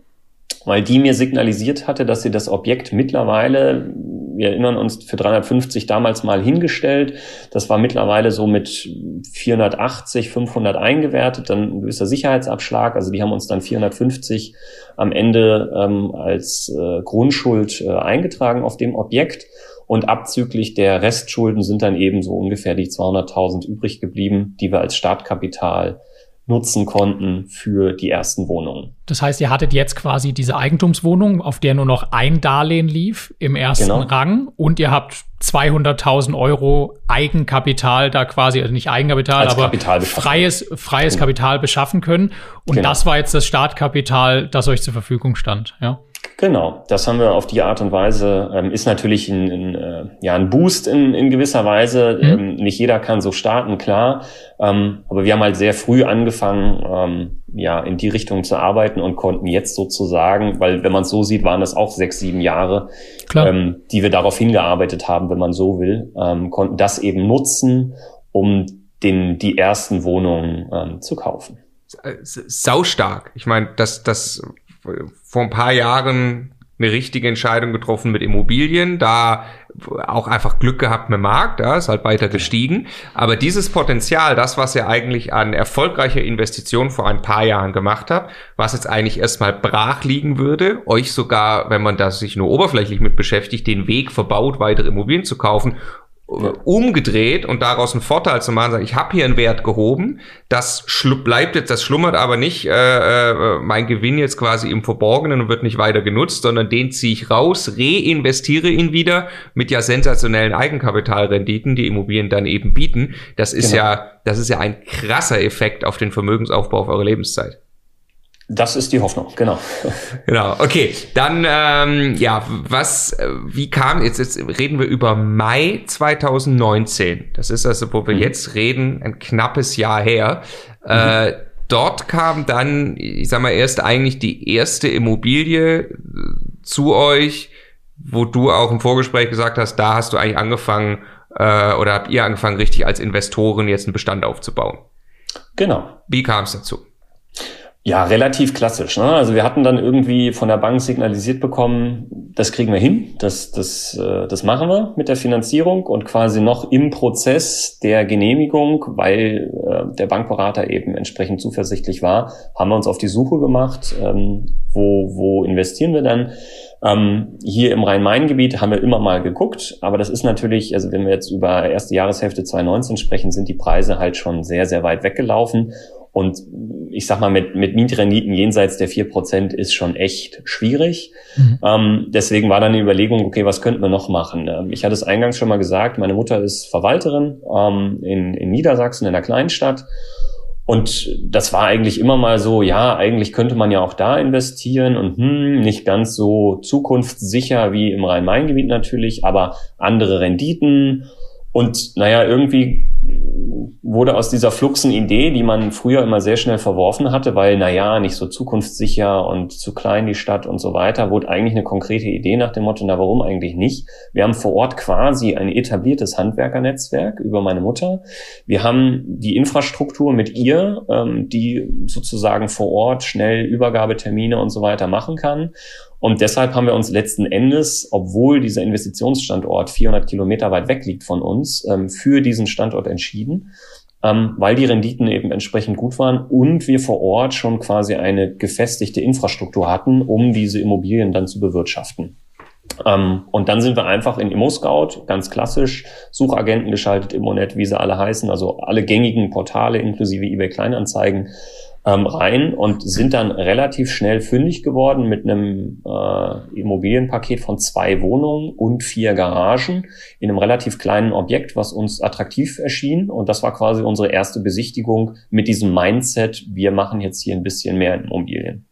weil die mir signalisiert hatte, dass sie das Objekt mittlerweile wir erinnern uns, für 350 damals mal hingestellt. Das war mittlerweile so mit 480, 500 eingewertet, dann ein gewisser Sicherheitsabschlag. Also die haben uns dann 450 am Ende ähm, als äh, Grundschuld äh, eingetragen auf dem Objekt. Und abzüglich der Restschulden sind dann eben so ungefähr die 200.000 übrig geblieben, die wir als Startkapital nutzen konnten für die ersten Wohnungen. Das heißt, ihr hattet jetzt quasi diese Eigentumswohnung, auf der nur noch ein Darlehen lief im ersten genau. Rang und ihr habt 200.000 Euro Eigenkapital da quasi, also nicht Eigenkapital, Als aber freies, freies genau. Kapital beschaffen können. Und genau. das war jetzt das Startkapital, das euch zur Verfügung stand, ja? Genau, das haben wir auf die Art und Weise, ähm, ist natürlich ein, ein, äh, ja, ein Boost in, in gewisser Weise. Mhm. Ähm, nicht jeder kann so starten, klar. Ähm, aber wir haben halt sehr früh angefangen, ähm, ja, in die Richtung zu arbeiten und konnten jetzt sozusagen, weil wenn man es so sieht, waren das auch sechs, sieben Jahre, ähm, die wir darauf hingearbeitet haben, wenn man so will, ähm, konnten das eben nutzen, um den, die ersten Wohnungen zu kaufen. Saustark. Ich meine, das, das vor ein paar Jahren eine richtige Entscheidung getroffen mit Immobilien, da auch einfach Glück gehabt mit dem Markt, ja, ist halt weiter gestiegen. Aber dieses Potenzial, das, was ihr eigentlich an erfolgreicher Investition vor ein paar Jahren gemacht habt, was jetzt eigentlich erstmal brach liegen würde, euch sogar, wenn man da sich nur oberflächlich mit beschäftigt, den Weg verbaut, weitere Immobilien zu kaufen umgedreht und daraus einen Vorteil zu machen, sagen, ich habe hier einen Wert gehoben, das bleibt jetzt, das schlummert aber nicht äh, äh, mein Gewinn jetzt quasi im Verborgenen und wird nicht weiter genutzt, sondern den ziehe ich raus, reinvestiere ihn wieder mit ja sensationellen Eigenkapitalrenditen, die Immobilien dann eben bieten. Das ist genau. ja, das ist ja ein krasser Effekt auf den Vermögensaufbau auf eure Lebenszeit. Das ist die Hoffnung, genau. Genau, okay. Dann, ähm, ja, was, äh, wie kam, jetzt, jetzt reden wir über Mai 2019. Das ist also, wo wir mhm. jetzt reden, ein knappes Jahr her. Mhm. Äh, dort kam dann, ich sag mal, erst eigentlich die erste Immobilie äh, zu euch, wo du auch im Vorgespräch gesagt hast, da hast du eigentlich angefangen, äh, oder habt ihr angefangen, richtig als Investoren jetzt einen Bestand aufzubauen. Genau. Wie kam es dazu? Ja, relativ klassisch. Ne? Also wir hatten dann irgendwie von der Bank signalisiert bekommen, das kriegen wir hin, das, das, äh, das machen wir mit der Finanzierung und quasi noch im Prozess der Genehmigung, weil äh, der Bankberater eben entsprechend zuversichtlich war, haben wir uns auf die Suche gemacht, ähm, wo, wo investieren wir dann. Ähm, hier im Rhein-Main-Gebiet haben wir immer mal geguckt, aber das ist natürlich, also wenn wir jetzt über erste Jahreshälfte 2019 sprechen, sind die Preise halt schon sehr, sehr weit weggelaufen. Und ich sag mal, mit, mit Mietrenditen jenseits der vier Prozent ist schon echt schwierig. Mhm. Ähm, deswegen war dann die Überlegung, okay, was könnten wir noch machen? Ähm, ich hatte es eingangs schon mal gesagt, meine Mutter ist Verwalterin ähm, in, in Niedersachsen, in einer Kleinstadt. Und das war eigentlich immer mal so, ja, eigentlich könnte man ja auch da investieren und hm, nicht ganz so zukunftssicher wie im Rhein-Main-Gebiet natürlich, aber andere Renditen. Und naja, irgendwie wurde aus dieser fluxen Idee, die man früher immer sehr schnell verworfen hatte, weil, na ja, nicht so zukunftssicher und zu klein die Stadt und so weiter, wurde eigentlich eine konkrete Idee nach dem Motto, na warum eigentlich nicht? Wir haben vor Ort quasi ein etabliertes Handwerkernetzwerk über meine Mutter. Wir haben die Infrastruktur mit ihr, ähm, die sozusagen vor Ort schnell Übergabetermine und so weiter machen kann. Und deshalb haben wir uns letzten Endes, obwohl dieser Investitionsstandort 400 Kilometer weit weg liegt von uns, ähm, für diesen Standort entschieden, ähm, weil die Renditen eben entsprechend gut waren und wir vor Ort schon quasi eine gefestigte Infrastruktur hatten, um diese Immobilien dann zu bewirtschaften. Ähm, und dann sind wir einfach in ImmoScout, ganz klassisch, Suchagenten geschaltet, Immonet, wie sie alle heißen, also alle gängigen Portale inklusive eBay Kleinanzeigen ähm, rein und sind dann relativ schnell fündig geworden mit einem äh, Immobilienpaket von zwei Wohnungen und vier Garagen in einem relativ kleinen Objekt, was uns attraktiv erschien. Und das war quasi unsere erste Besichtigung mit diesem Mindset, wir machen jetzt hier ein bisschen mehr Immobilien.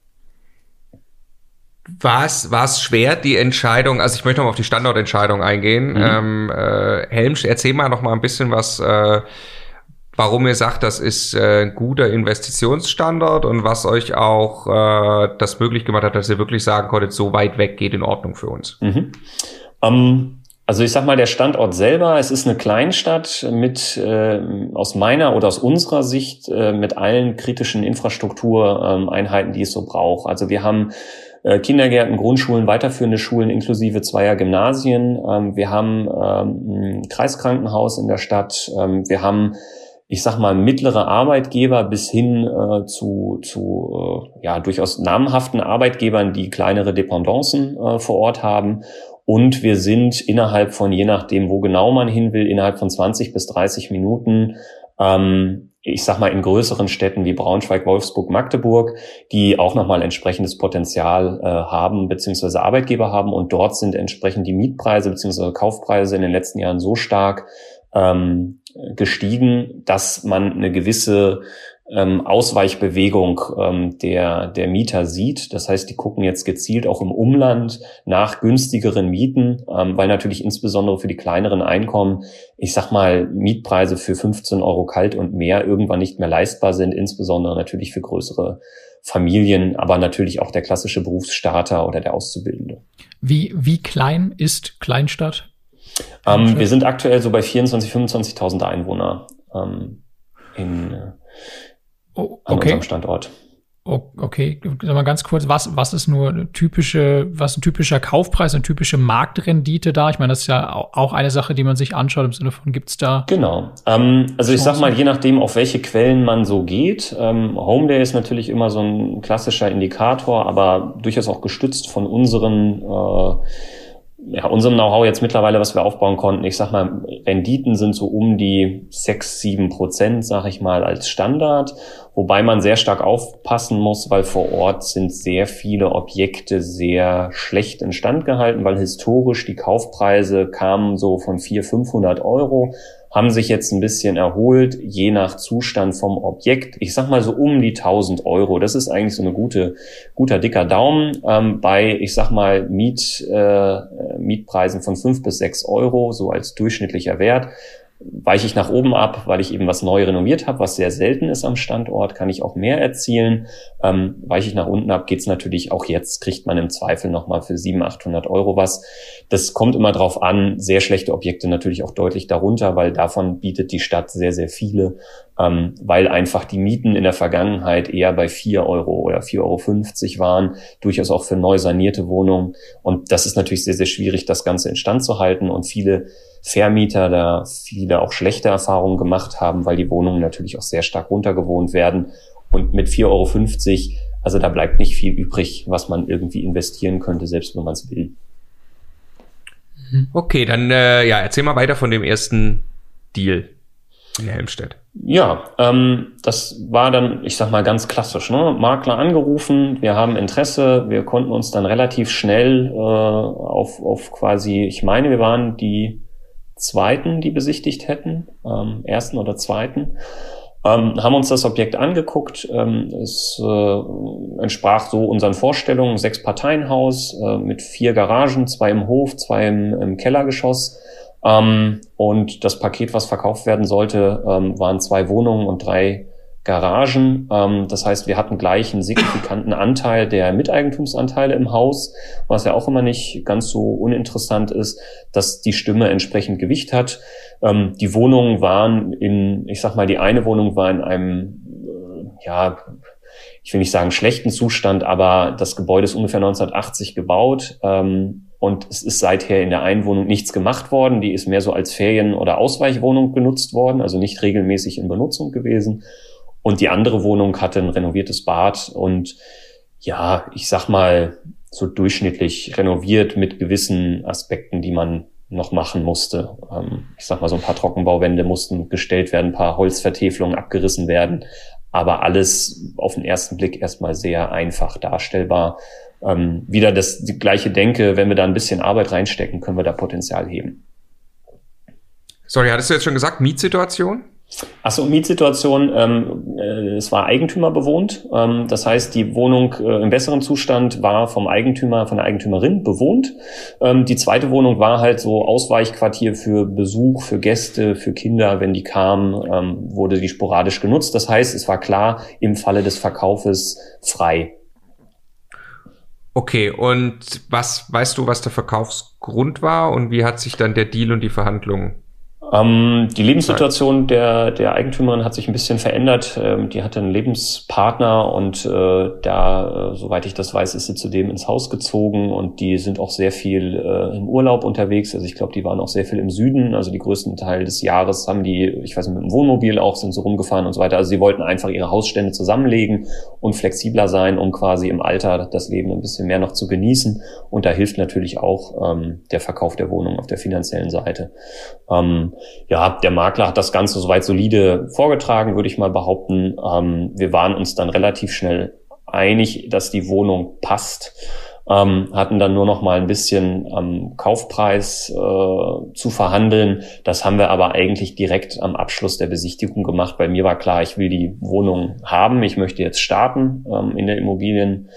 War es, schwer, die Entscheidung, also ich möchte noch mal auf die Standortentscheidung eingehen. Mhm. Ähm, äh, Helm, erzähl mal noch mal ein bisschen was äh, warum ihr sagt, das ist äh, ein guter Investitionsstandard und was euch auch äh, das möglich gemacht hat, dass ihr wirklich sagen konntet, so weit weg geht in Ordnung für uns. Mhm. Um ähm, also ich sag mal, der Standort selber, es ist eine Kleinstadt mit äh, aus meiner oder aus unserer Sicht äh, mit allen kritischen Infrastruktureinheiten, die es so braucht. Also wir haben äh, Kindergärten, Grundschulen, weiterführende Schulen inklusive zweier Gymnasien. Ähm, wir haben ähm, ein Kreiskrankenhaus in der Stadt. Ähm, wir haben ich sag mal, mittlere Arbeitgeber bis hin äh, zu, zu äh, ja, durchaus namhaften Arbeitgebern, die kleinere Dependancen äh, vor Ort haben. Und wir sind innerhalb von, je nachdem, wo genau man hin will, innerhalb von 20 bis 30 Minuten ähm, ich sag mal, in größeren Städten wie Braunschweig, Wolfsburg, Magdeburg, die auch nochmal entsprechendes Potenzial äh, haben, beziehungsweise Arbeitgeber haben. Und dort sind entsprechend die Mietpreise beziehungsweise Kaufpreise in den letzten Jahren so stark ähm, gestiegen, dass man eine gewisse ähm, Ausweichbewegung ähm, der, der Mieter sieht. Das heißt, die gucken jetzt gezielt auch im Umland nach günstigeren Mieten, ähm, weil natürlich insbesondere für die kleineren Einkommen, ich sag mal, Mietpreise für 15 Euro kalt und mehr irgendwann nicht mehr leistbar sind, insbesondere natürlich für größere Familien, aber natürlich auch der klassische Berufsstarter oder der Auszubildende. Wie, wie klein ist Kleinstadt? Ähm, wir sind aktuell so bei 24.000, 25.000 Einwohner ähm, in, äh, oh, okay. an unserem Standort. Okay, sag mal ganz kurz, was, was ist nur typische, was ein typischer Kaufpreis, eine typische Marktrendite da? Ich meine, das ist ja auch eine Sache, die man sich anschaut im Sinne von, gibt's da? Genau. Ähm, also ich sag mal, je nachdem, auf welche Quellen man so geht. Ähm, Homeday ist natürlich immer so ein klassischer Indikator, aber durchaus auch gestützt von unseren äh, ja, unserem Know-how jetzt mittlerweile, was wir aufbauen konnten, ich sag mal, Renditen sind so um die sechs sieben Prozent, sag ich mal, als Standard. Wobei man sehr stark aufpassen muss, weil vor Ort sind sehr viele Objekte sehr schlecht instand gehalten, weil historisch die Kaufpreise kamen so von 400, 500 Euro haben sich jetzt ein bisschen erholt, je nach Zustand vom Objekt. Ich sag mal so um die 1000 Euro. Das ist eigentlich so eine gute, guter dicker Daumen ähm, bei, ich sag mal, Miet, äh, Mietpreisen von fünf bis sechs Euro, so als durchschnittlicher Wert weiche ich nach oben ab, weil ich eben was neu renoviert habe, was sehr selten ist am Standort, kann ich auch mehr erzielen. Ähm, weiche ich nach unten ab, geht's natürlich auch jetzt, kriegt man im Zweifel nochmal für 700, 800 Euro was. Das kommt immer drauf an, sehr schlechte Objekte natürlich auch deutlich darunter, weil davon bietet die Stadt sehr, sehr viele, ähm, weil einfach die Mieten in der Vergangenheit eher bei 4 Euro oder 4,50 Euro waren, durchaus auch für neu sanierte Wohnungen. Und das ist natürlich sehr, sehr schwierig, das Ganze instand zu halten und viele Vermieter da viele auch schlechte Erfahrungen gemacht haben, weil die Wohnungen natürlich auch sehr stark runtergewohnt werden. Und mit 4,50 Euro, also da bleibt nicht viel übrig, was man irgendwie investieren könnte, selbst wenn man es will. Mhm. Okay, dann äh, ja, erzähl mal weiter von dem ersten Deal in Helmstedt. Ja, ähm, das war dann, ich sag mal, ganz klassisch. Ne? Makler angerufen, wir haben Interesse, wir konnten uns dann relativ schnell äh, auf, auf quasi, ich meine, wir waren die zweiten, die besichtigt hätten, ähm, ersten oder zweiten, ähm, haben uns das Objekt angeguckt. Ähm, es äh, entsprach so unseren Vorstellungen, sechs Parteienhaus äh, mit vier Garagen, zwei im Hof, zwei im, im Kellergeschoss. Ähm, und das Paket, was verkauft werden sollte, ähm, waren zwei Wohnungen und drei Garagen. Ähm, das heißt, wir hatten gleich einen signifikanten Anteil der Miteigentumsanteile im Haus, was ja auch immer nicht ganz so uninteressant ist, dass die Stimme entsprechend Gewicht hat. Ähm, die Wohnungen waren in, ich sag mal, die eine Wohnung war in einem, äh, ja, ich will nicht sagen schlechten Zustand, aber das Gebäude ist ungefähr 1980 gebaut. Ähm, und es ist seither in der Einwohnung nichts gemacht worden. Die ist mehr so als Ferien- oder Ausweichwohnung genutzt worden, also nicht regelmäßig in Benutzung gewesen. Und die andere Wohnung hatte ein renoviertes Bad und ja, ich sag mal, so durchschnittlich renoviert mit gewissen Aspekten, die man noch machen musste. Ähm, ich sag mal, so ein paar Trockenbauwände mussten gestellt werden, ein paar Holzvertäfelungen abgerissen werden, aber alles auf den ersten Blick erstmal sehr einfach darstellbar. Ähm, wieder das die gleiche Denke, wenn wir da ein bisschen Arbeit reinstecken, können wir da Potenzial heben. Sorry, hattest du jetzt schon gesagt, Mietsituation? Achso, Mietsituation, ähm, äh, es war Eigentümer bewohnt. Ähm, das heißt, die Wohnung äh, im besseren Zustand war vom Eigentümer, von der Eigentümerin bewohnt. Ähm, die zweite Wohnung war halt so Ausweichquartier für Besuch, für Gäste, für Kinder, wenn die kamen, ähm, wurde die sporadisch genutzt. Das heißt, es war klar, im Falle des Verkaufes frei. Okay, und was weißt du, was der Verkaufsgrund war und wie hat sich dann der Deal und die Verhandlungen Ähm, die Lebenssituation der, der Eigentümerin hat sich ein bisschen verändert. Ähm, die hatte einen Lebenspartner und äh, da, äh, soweit ich das weiß, ist sie zudem ins Haus gezogen und die sind auch sehr viel äh, im Urlaub unterwegs. Also ich glaube, die waren auch sehr viel im Süden. Also die größten Teil des Jahres haben die, ich weiß nicht, mit dem Wohnmobil auch, sind so rumgefahren und so weiter. Also sie wollten einfach ihre Hausstände zusammenlegen und flexibler sein, um quasi im Alter das Leben ein bisschen mehr noch zu genießen. Und da hilft natürlich auch ähm, der Verkauf der Wohnung auf der finanziellen Seite. Ähm, ja, der Makler hat das Ganze soweit solide vorgetragen, würde ich mal behaupten. Ähm, wir waren uns dann relativ schnell einig, dass die Wohnung passt. Ähm, hatten dann nur noch mal ein bisschen am Kaufpreis äh, zu verhandeln. Das haben wir aber eigentlich direkt am Abschluss der Besichtigung gemacht. Bei mir war klar, ich will die Wohnung haben. Ich möchte jetzt starten ähm, in der Immobilien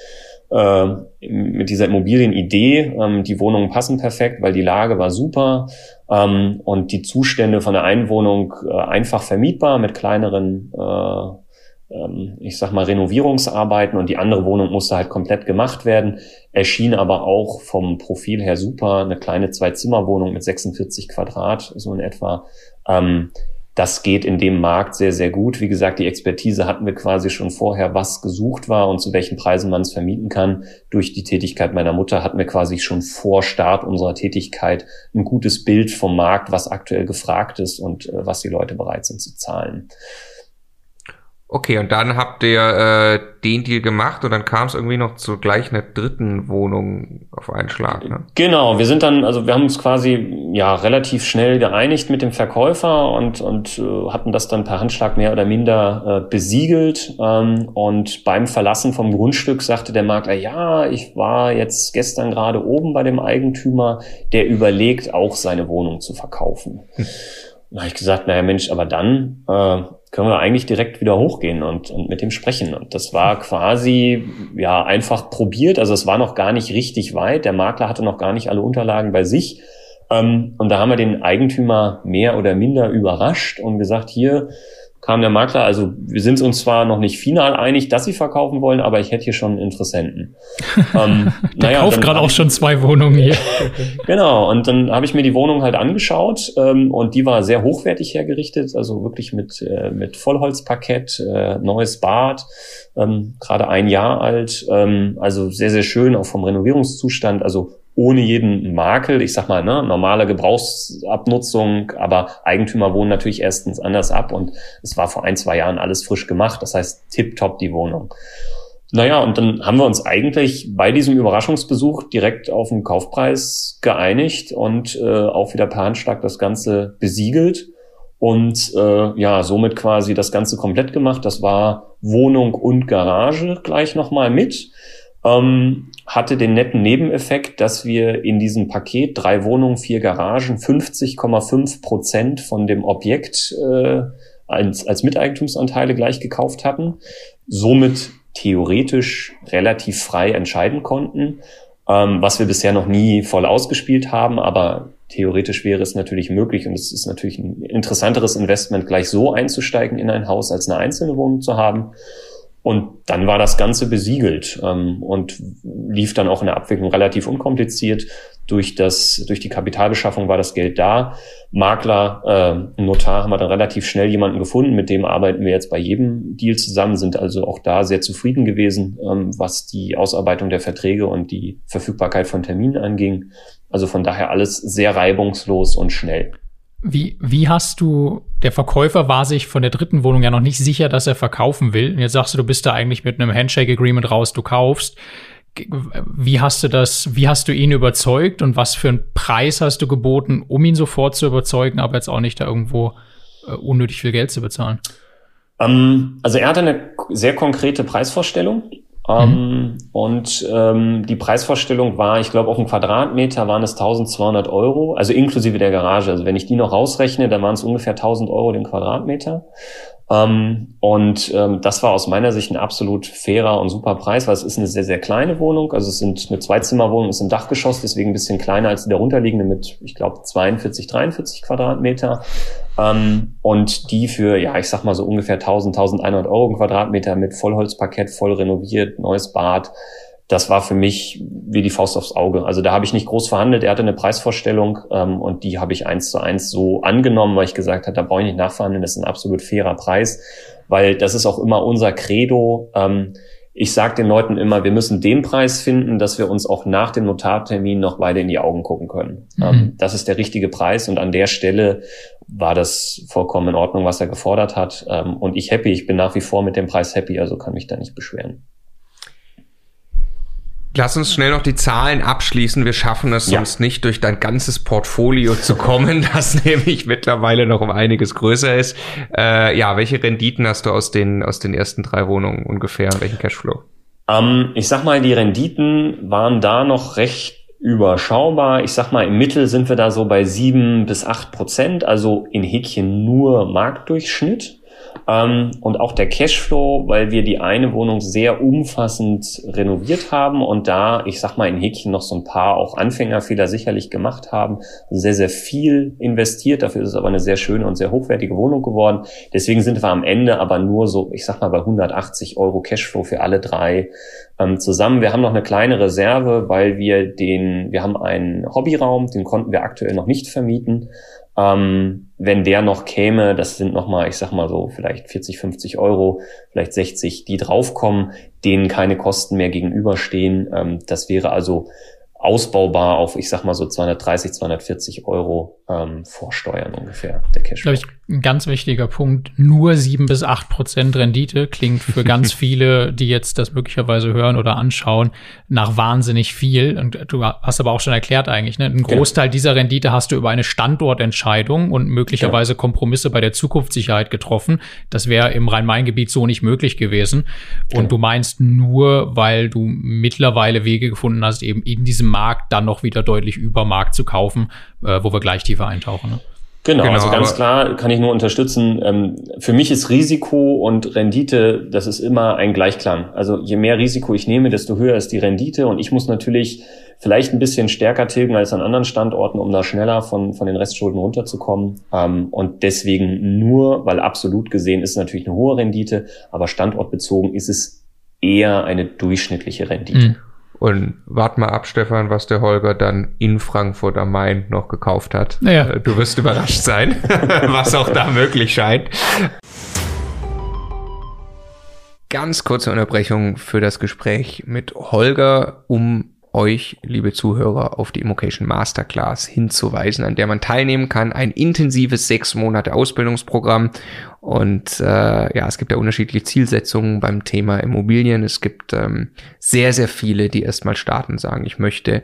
äh, mit dieser Immobilienidee. Ähm, die Wohnungen passen perfekt, weil die Lage war super ähm, und die Zustände von der einen Wohnung äh, einfach vermietbar mit kleineren, äh, ähm, ich sag mal, Renovierungsarbeiten und die andere Wohnung musste halt komplett gemacht werden. Erschien aber auch vom Profil her super, eine kleine Zwei-Zimmer-Wohnung mit 46 Quadrat, so in etwa. Ähm, das geht in dem Markt sehr, sehr gut. Wie gesagt, die Expertise hatten wir quasi schon vorher, was gesucht war und zu welchen Preisen man es vermieten kann. Durch die Tätigkeit meiner Mutter hatten wir quasi schon vor Start unserer Tätigkeit ein gutes Bild vom Markt, was aktuell gefragt ist und äh, was die Leute bereit sind zu zahlen. Okay, und dann habt ihr äh, den Deal gemacht und dann kam es irgendwie noch zu gleich einer dritten Wohnung auf einen Schlag. Ne? Genau, wir sind dann, also wir haben uns quasi ja relativ schnell geeinigt mit dem Verkäufer und, und äh, hatten das dann per Handschlag mehr oder minder äh, besiegelt. Ähm, und beim Verlassen vom Grundstück sagte der Makler, ja, ich war jetzt gestern gerade oben bei dem Eigentümer, der überlegt auch seine Wohnung zu verkaufen. Hm. Da habe ich gesagt, naja Mensch, aber dann äh, können wir eigentlich direkt wieder hochgehen und, und mit dem sprechen. Und das war quasi ja einfach probiert. Also es war noch gar nicht richtig weit. Der Makler hatte noch gar nicht alle Unterlagen bei sich. Ähm, und da haben wir den Eigentümer mehr oder minder überrascht und gesagt, hier, kam der Makler, also wir sind uns zwar noch nicht final einig, dass sie verkaufen wollen, aber ich hätte hier schon Interessenten. ähm, der naja, kauft gerade auch schon zwei Wohnungen hier. genau, und dann habe ich mir die Wohnung halt angeschaut ähm, und die war sehr hochwertig hergerichtet, also wirklich mit, äh, mit Vollholzparkett, äh, neues Bad, ähm, gerade ein Jahr alt, ähm, also sehr, sehr schön, auch vom Renovierungszustand, also ohne jeden Makel. Ich sag mal, ne, normale Gebrauchsabnutzung, aber Eigentümer wohnen natürlich erstens anders ab und es war vor ein, zwei Jahren alles frisch gemacht. Das heißt, tipptopp die Wohnung. Naja, und dann haben wir uns eigentlich bei diesem Überraschungsbesuch direkt auf den Kaufpreis geeinigt und äh, auch wieder per Handschlag das Ganze besiegelt und äh, ja, somit quasi das Ganze komplett gemacht. Das war Wohnung und Garage gleich nochmal mit. Ähm, hatte den netten Nebeneffekt, dass wir in diesem Paket drei Wohnungen, vier Garagen 50,5 Prozent von dem Objekt äh, als, als Miteigentumsanteile gleich gekauft hatten, somit theoretisch relativ frei entscheiden konnten, ähm, was wir bisher noch nie voll ausgespielt haben, aber theoretisch wäre es natürlich möglich und es ist natürlich ein interessanteres Investment, gleich so einzusteigen in ein Haus, als eine einzelne Wohnung zu haben. Und dann war das Ganze besiegelt ähm, und lief dann auch in der Abwicklung relativ unkompliziert. Durch, das, durch die Kapitalbeschaffung war das Geld da. Makler, äh, Notar haben wir dann relativ schnell jemanden gefunden, mit dem arbeiten wir jetzt bei jedem Deal zusammen, sind also auch da sehr zufrieden gewesen, ähm, was die Ausarbeitung der Verträge und die Verfügbarkeit von Terminen anging. Also von daher alles sehr reibungslos und schnell. Wie, wie hast du, der Verkäufer war sich von der dritten Wohnung ja noch nicht sicher, dass er verkaufen will. Und jetzt sagst du, du bist da eigentlich mit einem Handshake-Agreement raus, du kaufst. Wie hast du das, wie hast du ihn überzeugt und was für einen Preis hast du geboten, um ihn sofort zu überzeugen, aber jetzt auch nicht da irgendwo äh, unnötig viel Geld zu bezahlen? Um, ähm, also er hatte eine sehr konkrete Preisvorstellung. Ähm, mhm. Und ähm, die Preisvorstellung war, ich glaube, auf einen Quadratmeter waren es 1200 Euro, also inklusive der Garage. Also wenn ich die noch rausrechne, dann waren es ungefähr 1000 Euro den Quadratmeter. Ähm, und ähm, das war aus meiner Sicht ein absolut fairer und super Preis, weil es ist eine sehr, sehr kleine Wohnung. Also es sind eine Zweizimmerwohnung, ist im Dachgeschoss, deswegen ein bisschen kleiner als die darunterliegende mit, ich glaube, 42, 43 Quadratmeter. Ähm, und die für, ja, ich sag mal so ungefähr 1000, 1100 Euro Quadratmeter mit Vollholzparkett, voll renoviert, neues Bad. Das war für mich wie die Faust aufs Auge. Also da habe ich nicht groß verhandelt. Er hatte eine Preisvorstellung ähm, und die habe ich eins zu eins so angenommen, weil ich gesagt habe, da brauche ich nicht nachverhandeln. Das ist ein absolut fairer Preis, weil das ist auch immer unser Credo. Ähm, ich sage den Leuten immer, wir müssen den Preis finden, dass wir uns auch nach dem Notartermin noch beide in die Augen gucken können. Mhm. Ähm, das ist der richtige Preis und an der Stelle war das vollkommen in Ordnung, was er gefordert hat. Ähm, und ich happy, ich bin nach wie vor mit dem Preis happy, also kann mich da nicht beschweren. Lass uns schnell noch die Zahlen abschließen. Wir schaffen es ja. sonst nicht, durch dein ganzes Portfolio zu kommen, das nämlich mittlerweile noch um einiges größer ist. Äh, ja, welche Renditen hast du aus den, aus den ersten drei Wohnungen ungefähr? Welchen Cashflow? Ähm, ich sag mal, die Renditen waren da noch recht überschaubar. Ich sag mal, im Mittel sind wir da so bei sieben bis acht Prozent, also in Häkchen nur Marktdurchschnitt. Ähm, und auch der Cashflow, weil wir die eine Wohnung sehr umfassend renoviert haben und da, ich sag mal, in Häkchen noch so ein paar auch Anfängerfehler sicherlich gemacht haben, sehr, sehr viel investiert. Dafür ist es aber eine sehr schöne und sehr hochwertige Wohnung geworden. Deswegen sind wir am Ende aber nur so, ich sag mal, bei 180 Euro Cashflow für alle drei ähm, zusammen. Wir haben noch eine kleine Reserve, weil wir den, wir haben einen Hobbyraum, den konnten wir aktuell noch nicht vermieten. Ähm, wenn der noch käme, das sind nochmal, ich sag mal so, vielleicht 40, 50 Euro, vielleicht 60, die draufkommen, denen keine Kosten mehr gegenüberstehen. Ähm, das wäre also ausbaubar auf, ich sag mal so 230, 240 Euro ähm, vorsteuern ungefähr, der Cash. Glaube ich, ein ganz wichtiger Punkt. Nur sieben bis acht Prozent Rendite klingt für ganz viele, die jetzt das möglicherweise hören oder anschauen, nach wahnsinnig viel. Und du hast aber auch schon erklärt eigentlich, ne? Ein genau. Großteil genau. dieser Rendite hast du über eine Standortentscheidung und möglicherweise genau. Kompromisse bei der Zukunftssicherheit getroffen. Das wäre im Rhein-Main-Gebiet so nicht möglich gewesen. Und genau. du meinst nur, weil du mittlerweile Wege gefunden hast, eben in diesem Markt dann noch wieder deutlich über Markt zu kaufen, äh, wo wir gleich tiefer eintauchen. Ne? Genau, genau, also ganz klar kann ich nur unterstützen. Ähm, für mich ist Risiko und Rendite, das ist immer ein Gleichklang. Also je mehr Risiko ich nehme, desto höher ist die Rendite und ich muss natürlich vielleicht ein bisschen stärker tilgen als an anderen Standorten, um da schneller von, von den Restschulden runterzukommen. Ähm, und deswegen nur, weil absolut gesehen ist natürlich eine hohe Rendite, aber standortbezogen ist es eher eine durchschnittliche Rendite. Mhm. Und wart mal ab, Stefan, was der Holger dann in Frankfurt am Main noch gekauft hat. Naja. Äh, du wirst überrascht sein, was auch da möglich scheint. Ganz kurze Unterbrechung für das Gespräch mit Holger, um euch, liebe Zuhörer, auf die Immocation Masterclass hinzuweisen, an der man teilnehmen kann. Ein intensives sechs Monate Ausbildungsprogramm. Und äh, ja, es gibt ja unterschiedliche Zielsetzungen beim Thema Immobilien. Es gibt ähm, sehr, sehr viele, die erstmal starten und sagen, ich möchte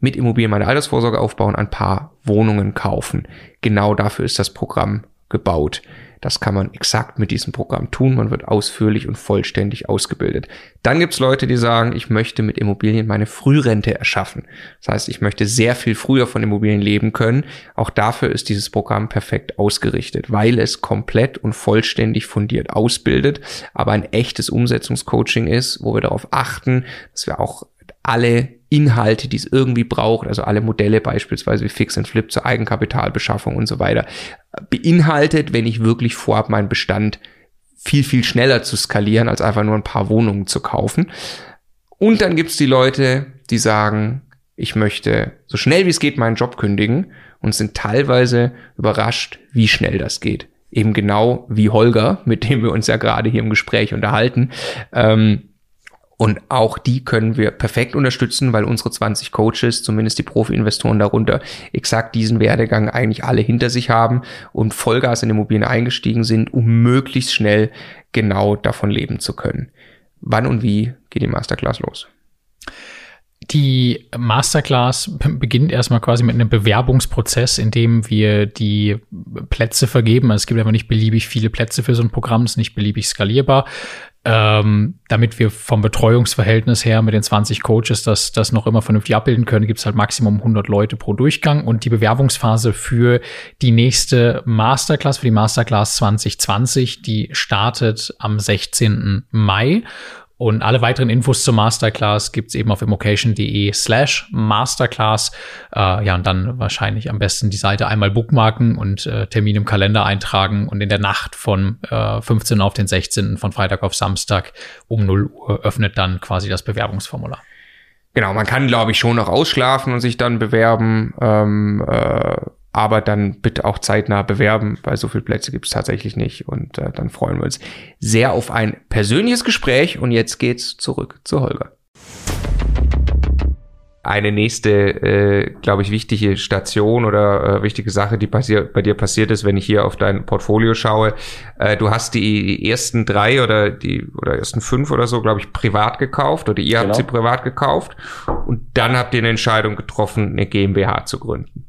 mit Immobilien meine Altersvorsorge aufbauen, ein paar Wohnungen kaufen. Genau dafür ist das Programm gebaut. Das kann man exakt mit diesem Programm tun. Man wird ausführlich und vollständig ausgebildet. Dann gibt's Leute, die sagen, ich möchte mit Immobilien meine Frührente erschaffen. Das heißt, ich möchte sehr viel früher von Immobilien leben können. Auch dafür ist dieses Programm perfekt ausgerichtet, weil es komplett und vollständig fundiert ausbildet, aber ein echtes Umsetzungscoaching ist, wo wir darauf achten, dass wir auch alle Inhalte, die es irgendwie braucht, also alle Modelle beispielsweise wie Fix and Flip zur Eigenkapitalbeschaffung und so weiter, beinhaltet, wenn ich wirklich vorhabe, meinen Bestand viel, viel schneller zu skalieren, als einfach nur ein paar Wohnungen zu kaufen. Und dann gibt's die Leute, die sagen, ich möchte so schnell wie es geht meinen Job kündigen und sind teilweise überrascht, wie schnell das geht. Eben genau wie Holger, mit dem wir uns ja gerade hier im Gespräch unterhalten. Ähm, und auch die können wir perfekt unterstützen, weil unsere 20 Coaches, zumindest die Profi-Investoren darunter, exakt diesen Werdegang eigentlich alle hinter sich haben und Vollgas in Immobilien eingestiegen sind, um möglichst schnell genau davon leben zu können. Wann und wie geht die Masterclass los? Die Masterclass beginnt erstmal quasi mit einem Bewerbungsprozess, in dem wir die Plätze vergeben. Also es gibt aber nicht beliebig viele Plätze für so ein Programm, es ist nicht beliebig skalierbar ähm, damit wir vom Betreuungsverhältnis her mit den 20 Coaches das, das noch immer vernünftig abbilden können, gibt es halt Maximum 100 Leute pro Durchgang und die Bewerbungsphase für die nächste Masterclass, für die Masterclass 2020, die startet am 16. Mai und alle weiteren Infos zur Masterclass gibt's eben auf immocation.de slash Masterclass. Äh, ja, und dann wahrscheinlich am besten die Seite einmal bookmarken und äh, Termin im Kalender eintragen und in der Nacht von äh, 15 auf den 16. von Freitag auf Samstag um 0 Uhr öffnet dann quasi das Bewerbungsformular. Genau, man kann, glaube ich, schon noch ausschlafen und sich dann bewerben. Ähm, äh, aber dann bitte auch zeitnah bewerben, weil so viele Plätze gibt es tatsächlich nicht. Und äh, dann freuen wir uns sehr auf ein persönliches Gespräch. Und jetzt geht's zurück zu Holger eine nächste, äh, glaube ich, wichtige Station oder äh, wichtige Sache, die bei dir passiert ist, wenn ich hier auf dein Portfolio schaue. Äh, du hast die ersten drei oder die oder ersten fünf oder so, glaube ich, privat gekauft oder ihr genau. habt sie privat gekauft und dann habt ihr eine Entscheidung getroffen, eine GmbH zu gründen.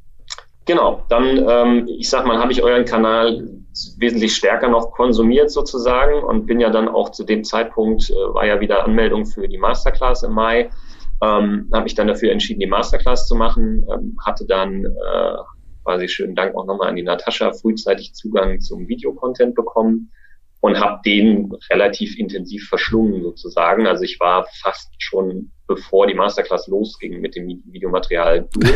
Genau, dann, ähm, ich sag mal, habe ich euren Kanal wesentlich stärker noch konsumiert sozusagen und bin ja dann auch zu dem Zeitpunkt, äh, war ja wieder Anmeldung für die Masterclass im Mai ähm, habe mich dann dafür entschieden, die Masterclass zu machen, ähm, hatte dann äh, quasi schönen Dank auch nochmal an die Natascha frühzeitig Zugang zum Videocontent bekommen und habe den relativ intensiv verschlungen sozusagen. Also ich war fast schon bevor die Masterclass losging mit dem Videomaterial durch.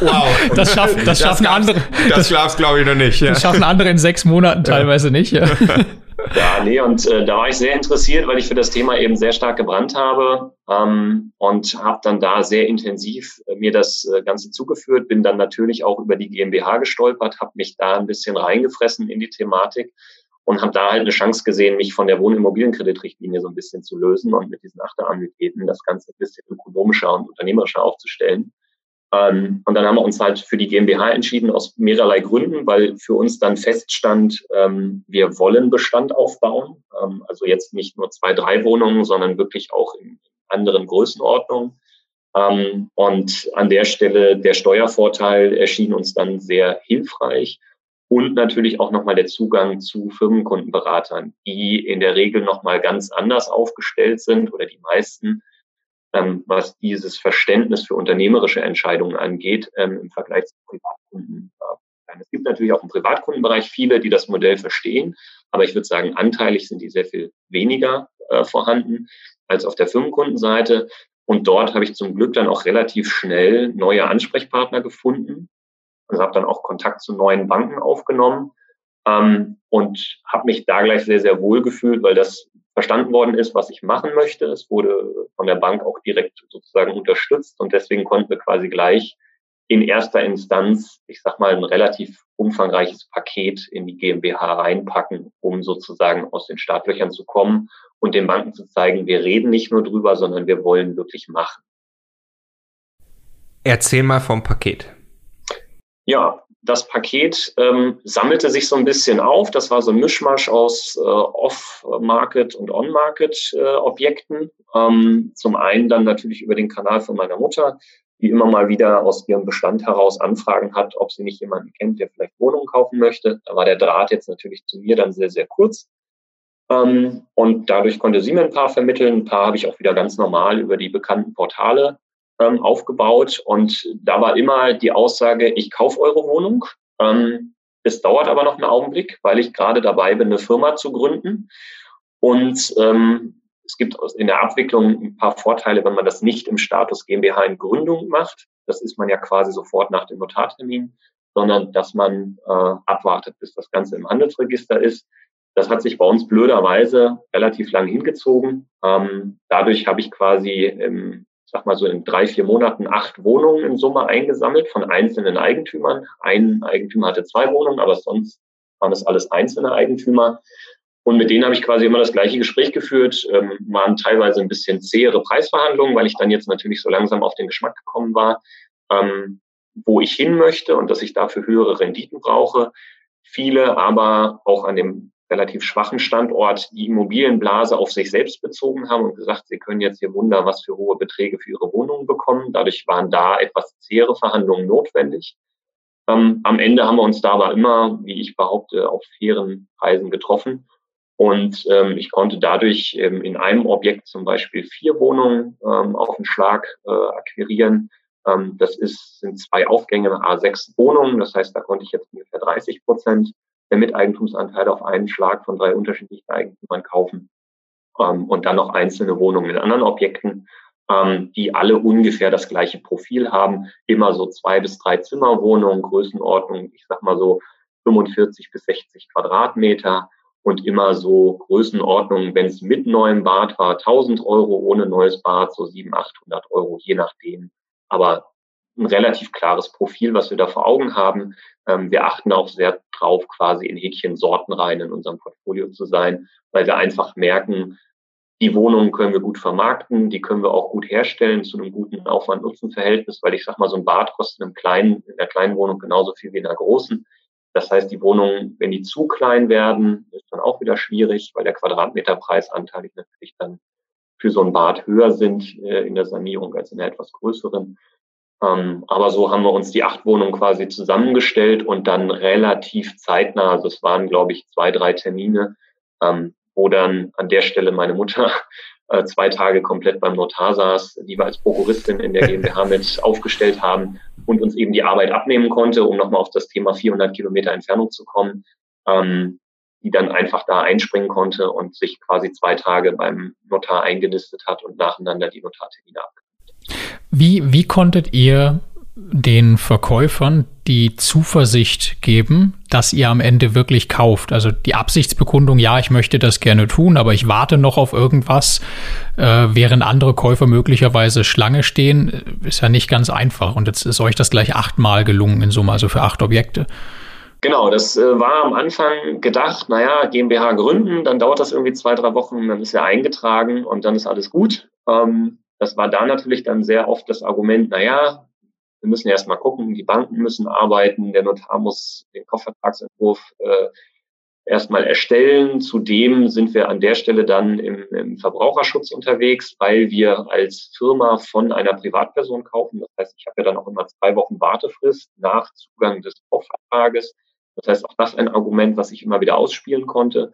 Wow, das schaffen, das schaffen das andere. Das, das glaube ich noch nicht. Ja. Das schaffen andere in sechs Monaten teilweise nicht. Ja. Ja, nee, und äh, da war ich sehr interessiert, weil ich für das Thema eben sehr stark gebrannt habe ähm, und habe dann da sehr intensiv äh, mir das äh, Ganze zugeführt, bin dann natürlich auch über die GmbH gestolpert, habe mich da ein bisschen reingefressen in die Thematik und habe da halt eine Chance gesehen, mich von der Wohnimmobilienkreditrichtlinie so ein bisschen zu lösen und mit diesen Achterannuitäten das Ganze ein bisschen ökonomischer und unternehmerischer aufzustellen. Ähm, und dann haben wir uns halt für die GmbH entschieden aus mehrerlei Gründen, weil für uns dann feststand, ähm, wir wollen Bestand aufbauen. Ähm, also jetzt nicht nur zwei, drei Wohnungen, sondern wirklich auch in anderen Größenordnungen. Ähm, und an der Stelle der Steuervorteil erschien uns dann sehr hilfreich. Und natürlich auch nochmal der Zugang zu Firmenkundenberatern, die in der Regel nochmal ganz anders aufgestellt sind oder die meisten ähm, was dieses Verständnis für unternehmerische Entscheidungen angeht, ähm, im Vergleich zu Privatkunden. Es gibt natürlich auch im Privatkundenbereich viele, die das Modell verstehen, aber ich würde sagen, anteilig sind die sehr viel weniger äh, vorhanden als auf der Firmenkundenseite. Und dort habe ich zum Glück dann auch relativ schnell neue Ansprechpartner gefunden. Also habe dann auch Kontakt zu neuen Banken aufgenommen ähm, und habe mich da gleich sehr, sehr wohl gefühlt, weil das verstanden worden ist, was ich machen möchte. Es wurde von der Bank auch direkt sozusagen unterstützt und deswegen konnten wir quasi gleich in erster Instanz, ich sag mal, ein relativ umfangreiches Paket in die GmbH reinpacken, um sozusagen aus den Startlöchern zu kommen und den Banken zu zeigen, wir reden nicht nur drüber, sondern wir wollen wirklich machen. Erzähl mal vom Paket. Ja, das Paket ähm, sammelte sich so ein bisschen auf. Das war so ein Mischmasch aus äh, Off-Market und On-Market-Objekten. Äh, ähm, zum einen dann natürlich über den Kanal von meiner Mutter, die immer mal wieder aus ihrem Bestand heraus Anfragen hat, ob sie nicht jemanden kennt, der vielleicht Wohnungen kaufen möchte. Da war der Draht jetzt natürlich zu mir dann sehr, sehr kurz. Ähm, und dadurch konnte sie mir ein paar vermitteln. Ein paar habe ich auch wieder ganz normal über die bekannten Portale ähm, aufgebaut und da war immer die Aussage, ich kaufe eure Wohnung. Ähm, es dauert aber noch einen Augenblick, weil ich gerade dabei bin, eine Firma zu gründen. Und ähm, es gibt in der Abwicklung ein paar Vorteile, wenn man das nicht im Status GmbH in Gründung macht. Das ist man ja quasi sofort nach dem Notartermin, sondern dass man äh, abwartet, bis das Ganze im Handelsregister ist. Das hat sich bei uns blöderweise relativ lang hingezogen. Ähm, dadurch habe ich quasi im sag mal so in drei, vier Monaten acht Wohnungen in Summe eingesammelt von einzelnen Eigentümern. Ein Eigentümer hatte zwei Wohnungen, aber sonst waren das alles einzelne Eigentümer. Und mit denen habe ich quasi immer das gleiche Gespräch geführt, ähm, waren teilweise ein bisschen zähere Preisverhandlungen, weil ich dann jetzt natürlich so langsam auf den Geschmack gekommen war, ähm, wo ich hin möchte und dass ich dafür höhere Renditen brauche. Viele aber auch an dem relativ schwachen Standort die Immobilienblase auf sich selbst bezogen haben und gesagt, sie können jetzt hier Wunder was für hohe Beträge für ihre Wohnungen bekommen. Dadurch waren da etwas zähere Verhandlungen notwendig. Ähm, am Ende haben wir uns da aber immer, wie ich behaupte, auf fairen Preisen getroffen. Und ähm, ich konnte dadurch ähm, in einem Objekt zum Beispiel vier Wohnungen ähm, auf den Schlag äh, akquirieren. Ähm, das ist, sind zwei Aufgänge, A6 Wohnungen. Das heißt, da konnte ich jetzt ungefähr 30 Prozent der Miteigentumsanteile auf einen Schlag von drei unterschiedlichen Eigentümern kaufen ähm, und dann noch einzelne Wohnungen in anderen Objekten, ähm, die alle ungefähr das gleiche Profil haben, immer so zwei bis drei Zimmerwohnungen, Größenordnung, ich sag mal so 45 bis 60 Quadratmeter und immer so Größenordnungen, wenn es mit neuem Bad war, 1000 Euro, ohne neues Bad so 700, 800 Euro, je nachdem. Aber ein relativ klares Profil, was wir da vor Augen haben. Ähm, wir achten auch sehr drauf, quasi in Häkchen sortenrein in unserem Portfolio zu sein, weil wir einfach merken, die Wohnungen können wir gut vermarkten, die können wir auch gut herstellen zu einem guten Aufwand-Nutzen-Verhältnis, weil ich sag mal, so ein Bad kostet in, kleinen, in einer kleinen Wohnung genauso viel wie in einer großen. Das heißt, die Wohnungen, wenn die zu klein werden, ist dann auch wieder schwierig, weil der Quadratmeterpreis anteilig natürlich dann für so ein Bad höher sind äh, in der Sanierung als in der etwas größeren. Ähm, aber so haben wir uns die acht Wohnungen quasi zusammengestellt und dann relativ zeitnah, also es waren, glaube ich, zwei, drei Termine, ähm, wo dann an der Stelle meine Mutter äh, zwei Tage komplett beim Notar saß, die wir als Prokuristin in der GmbH mit aufgestellt haben und uns eben die Arbeit abnehmen konnte, um nochmal auf das Thema 400 Kilometer Entfernung zu kommen, ähm, die dann einfach da einspringen konnte und sich quasi zwei Tage beim Notar eingenistet hat und nacheinander die Notartermine abgegeben. Wie, wie konntet ihr den Verkäufern die Zuversicht geben, dass ihr am Ende wirklich kauft. Also die Absichtsbekundung, ja, ich möchte das gerne tun, aber ich warte noch auf irgendwas, äh, während andere Käufer möglicherweise Schlange stehen, ist ja nicht ganz einfach. Und jetzt ist euch das gleich achtmal gelungen in Summe, also für acht Objekte. Genau, das äh, war am Anfang gedacht, naja, GmbH gründen, dann dauert das irgendwie zwei, drei Wochen, dann ist er eingetragen und dann ist alles gut. Ähm, das war da natürlich dann sehr oft das Argument, naja, wir müssen erst mal gucken, die Banken müssen arbeiten, der Notar muss den Kaufvertragsentwurf äh, erstmal erstellen. Zudem sind wir an der Stelle dann im, im, Verbraucherschutz unterwegs, weil wir als Firma von einer Privatperson kaufen. Das heißt, ich habe ja dann auch immer zwei Wochen Wartefrist nach Zugang des Kaufvertrages. Das heißt, auch das ein Argument, was ich immer wieder ausspielen konnte,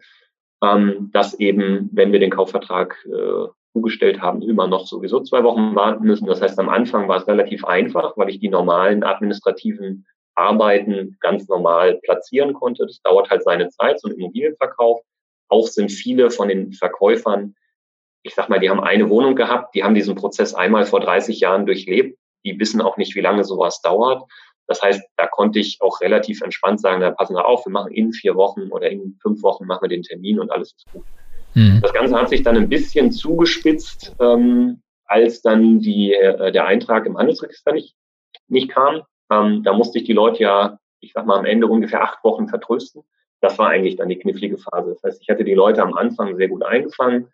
ähm, dass eben, wenn wir den Kaufvertrag äh, zugestellt haben, immer noch sowieso zwei Wochen warten müssen. Das heißt, am Anfang war es relativ einfach, weil ich die normalen administrativen Arbeiten ganz normal platzieren konnte. Das dauert halt seine Zeit, so ein Immobilienverkauf. Auch sind viele von den Verkäufern, ich sag mal, die haben eine Wohnung gehabt, die haben diesen Prozess einmal vor 30 Jahren durchlebt. Die wissen auch nicht, wie lange sowas dauert. Das heißt, da konnte ich auch relativ entspannt sagen, da passen wir auf, wir machen in vier Wochen oder in fünf Wochen machen wir den Termin und alles ist gut. Mhm. Das Ganze hat sich dann ein bisschen zugespitzt, ähm, als dann die, äh, der Eintrag im Handelsregister nicht, nicht kam. Ähm, da musste ich die Leute ja, ich sag mal, am Ende ungefähr acht Wochen vertrösten. Das war eigentlich dann die knifflige Phase. Das heißt, ich hatte die Leute am Anfang sehr gut eingefangen,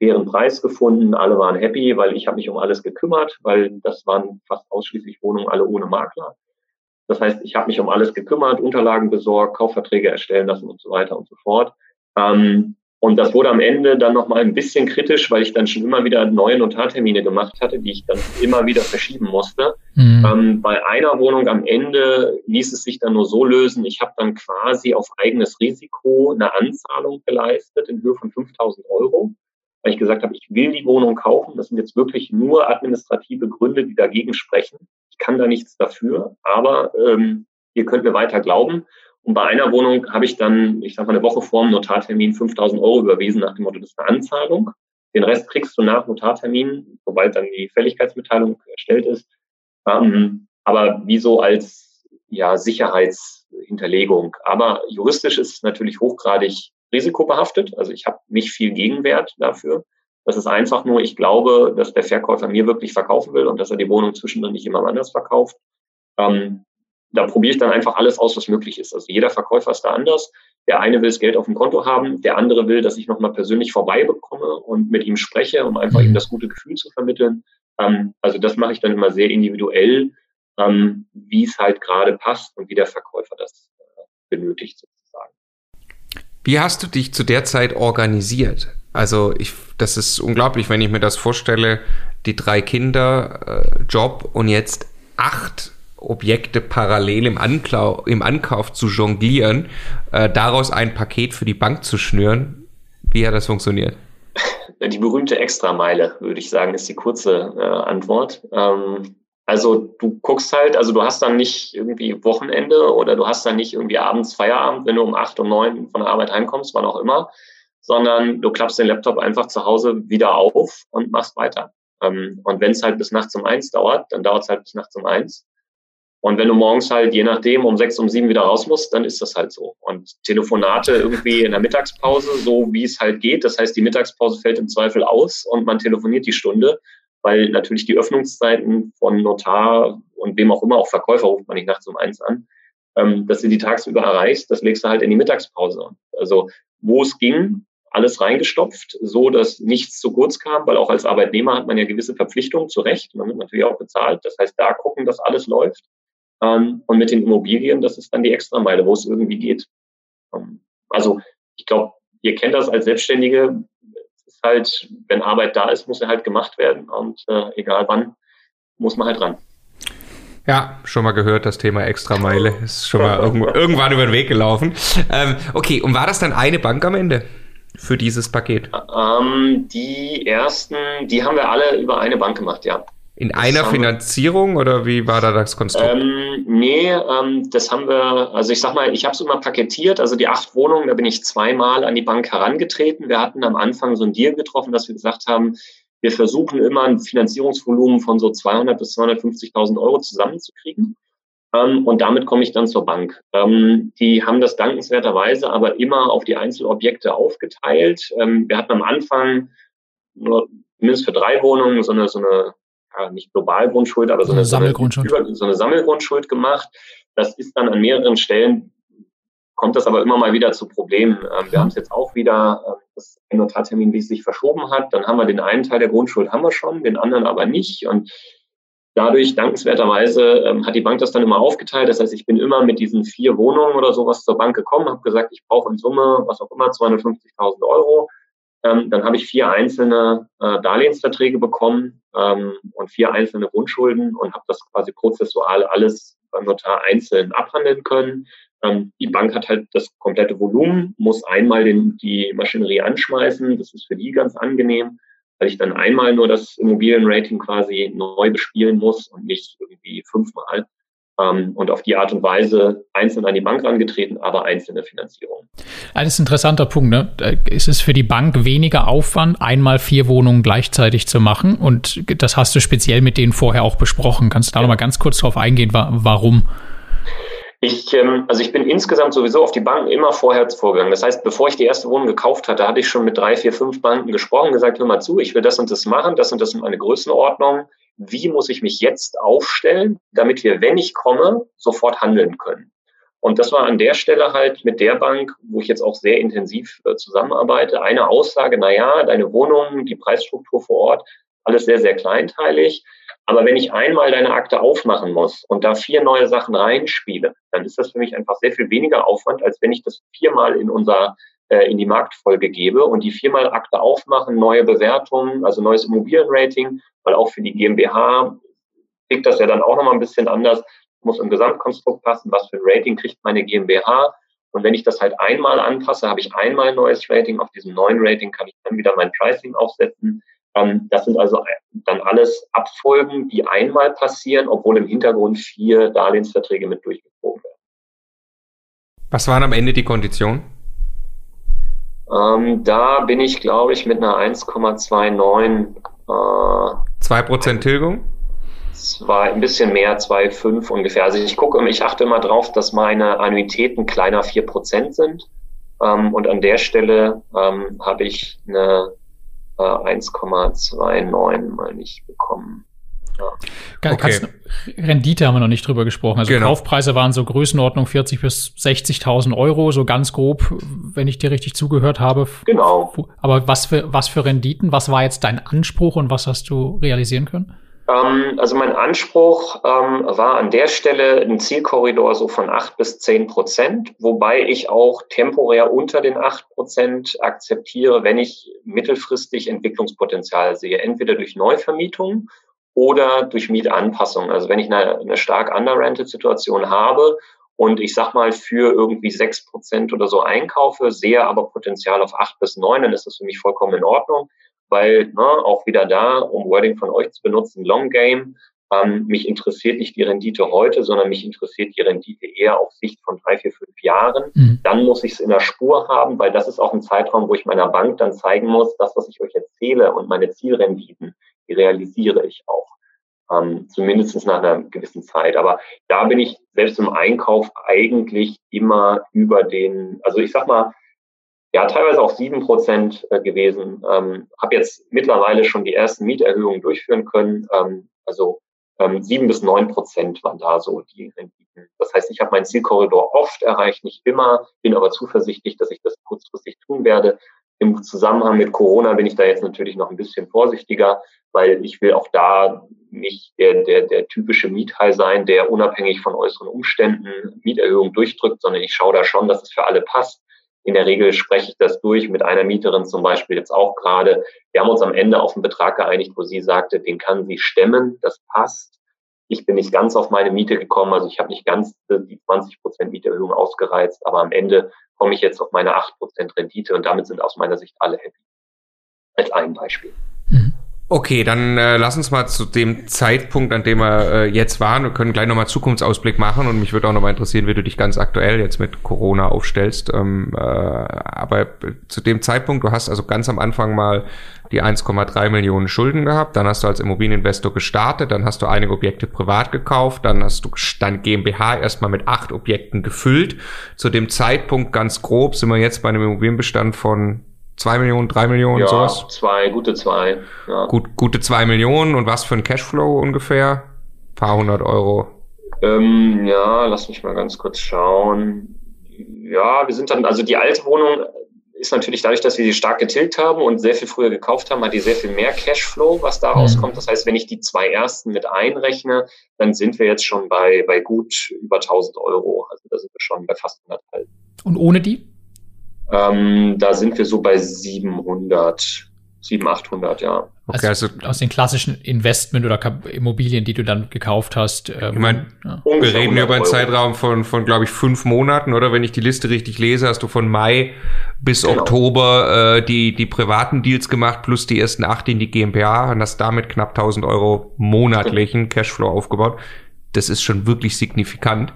deren Preis gefunden, alle waren happy, weil ich habe mich um alles gekümmert, weil das waren fast ausschließlich Wohnungen, alle ohne Makler. Das heißt, ich habe mich um alles gekümmert, Unterlagen besorgt, Kaufverträge erstellen lassen und so weiter und so fort. Ähm, und das wurde am Ende dann nochmal ein bisschen kritisch, weil ich dann schon immer wieder neue Notartermine gemacht hatte, die ich dann immer wieder verschieben musste. Mhm. Ähm, bei einer Wohnung am Ende ließ es sich dann nur so lösen, ich habe dann quasi auf eigenes Risiko eine Anzahlung geleistet in Höhe von 5000 Euro, weil ich gesagt habe, ich will die Wohnung kaufen. Das sind jetzt wirklich nur administrative Gründe, die dagegen sprechen. Ich kann da nichts dafür, aber ähm, ihr könnt mir weiter glauben. Und bei einer Wohnung habe ich dann, ich sage mal, eine Woche vor dem Notartermin 5000 Euro überwiesen nach dem Motto, das ist eine Anzahlung. Den Rest kriegst du nach Notartermin, sobald dann die Fälligkeitsmitteilung erstellt ist. Ähm, aber wie so als ja, Sicherheitshinterlegung. Aber juristisch ist es natürlich hochgradig risikobehaftet. Also ich habe nicht viel Gegenwert dafür. Das ist einfach nur, ich glaube, dass der Verkäufer mir wirklich verkaufen will und dass er die Wohnung zwischendrin nicht jemand anders verkauft. Ähm, da probiere ich dann einfach alles aus, was möglich ist. Also jeder Verkäufer ist da anders. Der eine will das Geld auf dem Konto haben, der andere will, dass ich nochmal persönlich vorbeibekomme und mit ihm spreche, um einfach ihm das gute Gefühl zu vermitteln. Ähm, also das mache ich dann immer sehr individuell, ähm, wie es halt gerade passt und wie der Verkäufer das äh, benötigt sozusagen. Wie hast du dich zu der Zeit organisiert? Also ich, das ist unglaublich, wenn ich mir das vorstelle, die drei Kinder, äh, Job und jetzt acht Objekte parallel im, Anklau im Ankauf zu jonglieren, äh, daraus ein Paket für die Bank zu schnüren. Wie hat das funktioniert? Die berühmte Extrameile, würde ich sagen, ist die kurze äh, Antwort. Ähm, also du guckst halt, also du hast dann nicht irgendwie Wochenende oder du hast dann nicht irgendwie abends Feierabend, wenn du um acht und neun von der Arbeit heimkommst, wann auch immer, sondern du klappst den Laptop einfach zu Hause wieder auf und machst weiter. Ähm, und wenn es halt bis nachts um eins dauert, dann dauert es halt bis nachts um eins. Und wenn du morgens halt je nachdem um sechs, um sieben wieder raus musst, dann ist das halt so. Und Telefonate irgendwie in der Mittagspause, so wie es halt geht. Das heißt, die Mittagspause fällt im Zweifel aus und man telefoniert die Stunde, weil natürlich die Öffnungszeiten von Notar und wem auch immer, auch Verkäufer ruft man nicht nachts um eins an, ähm, dass du die tagsüber erreichst, das legst du halt in die Mittagspause. Also wo es ging, alles reingestopft, so dass nichts zu kurz kam, weil auch als Arbeitnehmer hat man ja gewisse Verpflichtungen zu Recht. Man wird natürlich auch bezahlt. Das heißt, da gucken, dass alles läuft. Ähm, und mit den Immobilien, das ist dann die Extrameile, wo es irgendwie geht. Ähm, also ich glaube, ihr kennt das als Selbstständige. Es ist halt, wenn Arbeit da ist, muss er halt gemacht werden und äh, egal wann, muss man halt ran. Ja, schon mal gehört, das Thema Extrameile ist schon mal irgendwo, irgendwann über den Weg gelaufen. Ähm, okay, und war das dann eine Bank am Ende für dieses Paket? Ähm, die ersten, die haben wir alle über eine Bank gemacht, ja. In einer Finanzierung oder wie war da das Konstrukt? Ähm, nee, ähm, das haben wir, also ich sag mal, ich habe es immer paketiert, also die acht Wohnungen, da bin ich zweimal an die Bank herangetreten. Wir hatten am Anfang so ein Deal getroffen, dass wir gesagt haben, wir versuchen immer ein Finanzierungsvolumen von so 200 bis 250.000 Euro zusammenzukriegen. Ähm, und damit komme ich dann zur Bank. Ähm, die haben das dankenswerterweise aber immer auf die Einzelobjekte aufgeteilt. Ähm, wir hatten am Anfang nur mindestens für drei Wohnungen so eine, so eine ja, nicht Globalgrundschuld, aber so eine, Sammelgrundschuld. So eine, so eine Sammelgrundschuld gemacht. Das ist dann an mehreren Stellen, kommt das aber immer mal wieder zu Problemen. Ähm, wir haben es jetzt auch wieder, äh, das Notartermin, wie es sich verschoben hat. Dann haben wir den einen Teil der Grundschuld haben wir schon, den anderen aber nicht. Und dadurch, dankenswerterweise, ähm, hat die Bank das dann immer aufgeteilt. Das heißt, ich bin immer mit diesen vier Wohnungen oder sowas zur Bank gekommen, habe gesagt, ich brauche in Summe, was auch immer, 250.000 Euro. Ähm, dann habe ich vier einzelne äh, Darlehensverträge bekommen ähm, und vier einzelne Grundschulden und habe das quasi prozessual alles beim Notar einzeln abhandeln können. Ähm, die Bank hat halt das komplette Volumen, muss einmal den, die Maschinerie anschmeißen. Das ist für die ganz angenehm, weil ich dann einmal nur das Immobilienrating quasi neu bespielen muss und nicht irgendwie fünfmal und auf die Art und Weise einzeln an die Bank angetreten, aber einzelne Finanzierung. Das ist ein interessanter Punkt. Ne? Es ist für die Bank weniger Aufwand, einmal vier Wohnungen gleichzeitig zu machen und das hast du speziell mit denen vorher auch besprochen. Kannst du da ja. noch mal ganz kurz darauf eingehen, warum? Ich, ähm, also ich bin insgesamt sowieso auf die Banken immer vorher vorgegangen. Das heißt, bevor ich die erste Wohnung gekauft hatte, hatte ich schon mit drei, vier, fünf Banken gesprochen, gesagt, hör mal zu, ich will das und das machen, das und das ist meine Größenordnung wie muss ich mich jetzt aufstellen, damit wir, wenn ich komme, sofort handeln können. Und das war an der Stelle halt mit der Bank, wo ich jetzt auch sehr intensiv äh, zusammenarbeite, eine Aussage, na ja, deine Wohnung, die Preisstruktur vor Ort, alles sehr, sehr kleinteilig. Aber wenn ich einmal deine Akte aufmachen muss und da vier neue Sachen reinspiele, dann ist das für mich einfach sehr viel weniger Aufwand, als wenn ich das viermal in unser äh, in die Marktfolge gebe und die viermal Akte aufmachen, neue Bewertungen, also neues Immobilienrating, weil auch für die GmbH kriegt das ja dann auch nochmal ein bisschen anders, muss im Gesamtkonstrukt passen, was für ein Rating kriegt meine GmbH. Und wenn ich das halt einmal anpasse, habe ich einmal ein neues Rating. Auf diesem neuen Rating kann ich dann wieder mein Pricing aufsetzen. Ähm, das sind also dann alles Abfolgen, die einmal passieren, obwohl im Hintergrund vier Darlehensverträge mit durchgezogen werden. Was waren am Ende die Konditionen? Ähm, da bin ich, glaube ich, mit einer 1,29. Äh, 2% Tilgung? Zwei, ein bisschen mehr, 2,5 ungefähr. Also ich gucke, ich achte immer drauf, dass meine Annuitäten kleiner 4% sind. Ähm, und an der Stelle ähm, habe ich eine äh, 1,29 mal nicht bekommen. Ja. Okay. Rendite haben wir noch nicht drüber gesprochen. Also genau. Kaufpreise waren so Größenordnung 40 bis 60.000 Euro, so ganz grob, wenn ich dir richtig zugehört habe. Genau. Aber was für, was für Renditen? Was war jetzt dein Anspruch und was hast du realisieren können? Ähm, also mein Anspruch ähm, war an der Stelle ein Zielkorridor so von 8 bis 10 Prozent, wobei ich auch temporär unter den 8 Prozent akzeptiere, wenn ich mittelfristig Entwicklungspotenzial sehe, entweder durch Neuvermietung oder durch Mietanpassung. Also wenn ich eine, eine stark underrented Situation habe und ich sag mal für irgendwie sechs Prozent oder so einkaufe, sehe aber Potenzial auf acht bis neun, dann ist das für mich vollkommen in Ordnung, weil ne, auch wieder da, um Wording von euch zu benutzen, Long Game, ähm, mich interessiert nicht die Rendite heute, sondern mich interessiert die Rendite eher auf Sicht von drei, vier, fünf Jahren. Mhm. Dann muss ich es in der Spur haben, weil das ist auch ein Zeitraum, wo ich meiner Bank dann zeigen muss, das, was ich euch erzähle und meine Zielrenditen, die realisiere ich auch. Ähm, zumindest nach einer gewissen Zeit. Aber da bin ich selbst im Einkauf eigentlich immer über den, also ich sag mal, ja, teilweise auch sieben Prozent äh, gewesen. Ähm, habe jetzt mittlerweile schon die ersten Mieterhöhungen durchführen können. Ähm, also sieben bis neun Prozent waren da so die Renditen. Das heißt, ich habe meinen Zielkorridor oft erreicht, nicht immer, bin aber zuversichtlich, dass ich das kurzfristig tun werde. Im Zusammenhang mit Corona bin ich da jetzt natürlich noch ein bisschen vorsichtiger, weil ich will auch da nicht der, der, der typische Miethai sein, der unabhängig von äußeren Umständen Mieterhöhungen durchdrückt, sondern ich schaue da schon, dass es für alle passt. In der Regel spreche ich das durch mit einer Mieterin zum Beispiel jetzt auch gerade. Wir haben uns am Ende auf einen Betrag geeinigt, wo sie sagte, den kann sie stemmen, das passt. Ich bin nicht ganz auf meine Miete gekommen, also ich habe nicht ganz die 20 Prozent Mieterhöhung ausgereizt, aber am Ende komme ich jetzt auf meine 8 Prozent Rendite und damit sind aus meiner Sicht alle happy. Als ein Beispiel. Okay, dann äh, lass uns mal zu dem Zeitpunkt, an dem wir äh, jetzt waren. Wir können gleich nochmal Zukunftsausblick machen und mich würde auch nochmal interessieren, wie du dich ganz aktuell jetzt mit Corona aufstellst. Ähm, äh, aber zu dem Zeitpunkt, du hast also ganz am Anfang mal die 1,3 Millionen Schulden gehabt, dann hast du als Immobilieninvestor gestartet, dann hast du einige Objekte privat gekauft, dann hast du dein GmbH erstmal mit acht Objekten gefüllt. Zu dem Zeitpunkt ganz grob sind wir jetzt bei einem Immobilienbestand von Zwei Millionen, drei Millionen, ja, sowas? zwei, gute zwei. Ja. Gut, gute zwei Millionen. Und was für ein Cashflow ungefähr? Ein paar hundert Euro. Ähm, ja, lass mich mal ganz kurz schauen. Ja, wir sind dann, also die alte Wohnung ist natürlich dadurch, dass wir sie stark getilgt haben und sehr viel früher gekauft haben, hat die sehr viel mehr Cashflow, was da rauskommt. Mhm. Das heißt, wenn ich die zwei ersten mit einrechne, dann sind wir jetzt schon bei, bei gut über 1000 Euro. Also da sind wir schon bei fast 100 Und ohne die? Ähm, da sind wir so bei 700, 700, 800, ja. Okay, also, also aus den klassischen Investment- oder Immobilien, die du dann gekauft hast. Ähm, ich meine, ja. wir reden über einen Zeitraum von, von glaube ich, fünf Monaten, oder? Wenn ich die Liste richtig lese, hast du von Mai bis genau. Oktober äh, die, die privaten Deals gemacht, plus die ersten acht in die GmbH und hast damit knapp 1000 Euro monatlichen Cashflow aufgebaut. Das ist schon wirklich signifikant.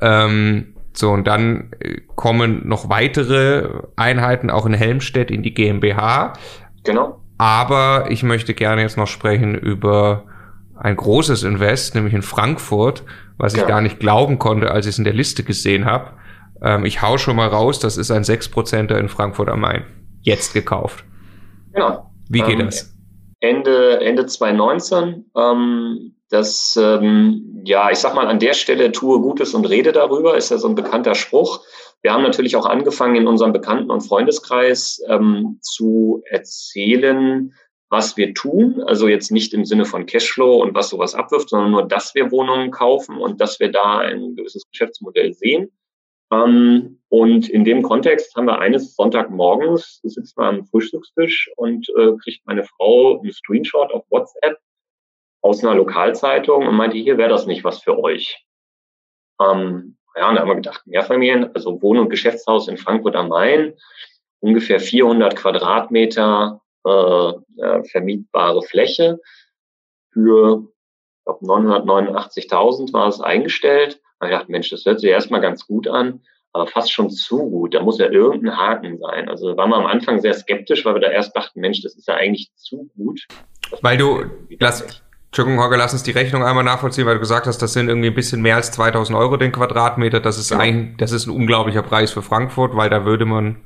Ähm, so, und dann äh, kommen noch weitere Einheiten auch in Helmstedt in die GmbH. Genau. Aber ich möchte gerne jetzt noch sprechen über ein großes Invest, nämlich in Frankfurt, was ich ja. gar nicht glauben konnte, als ich es in der Liste gesehen habe. Ähm, ich hau schon mal raus, das ist ein 6%er in Frankfurt am Main. Jetzt gekauft. Genau. Wie geht ähm, das? Ende, Ende 2019. Ähm, das, ähm, ja, ich sag mal, an der Stelle tue Gutes und rede darüber, ist ja so ein bekannter Spruch. Wir haben natürlich auch angefangen, in unserem Bekannten- und Freundeskreis ähm, zu erzählen, was wir tun. Also jetzt nicht im Sinne von Cashflow und was sowas abwirft, sondern nur, dass wir Wohnungen kaufen und dass wir da ein gewisses Geschäftsmodell sehen. Ähm, und in dem Kontext haben wir eines Sonntagmorgens, sitzen wir am Frühstückstisch und äh, kriegt meine Frau einen Screenshot auf WhatsApp aus einer Lokalzeitung und meinte, hier wäre das nicht was für euch. Ähm, ja, und da haben wir gedacht, Mehrfamilien, also Wohn- und Geschäftshaus in Frankfurt am Main, ungefähr 400 Quadratmeter äh, äh, vermietbare Fläche für, ich glaube, 989.000 war es eingestellt. Da ich dachte, Mensch, das hört sich erstmal ganz gut an, aber fast schon zu gut. Da muss ja irgendein Haken sein. Also waren wir am Anfang sehr skeptisch, weil wir da erst dachten, Mensch, das ist ja eigentlich zu gut. Weil du, lass, Entschuldigung, Holger, lass uns die Rechnung einmal nachvollziehen, weil du gesagt hast, das sind irgendwie ein bisschen mehr als 2000 Euro den Quadratmeter. Das ist ja. ein, das ist ein unglaublicher Preis für Frankfurt, weil da würde man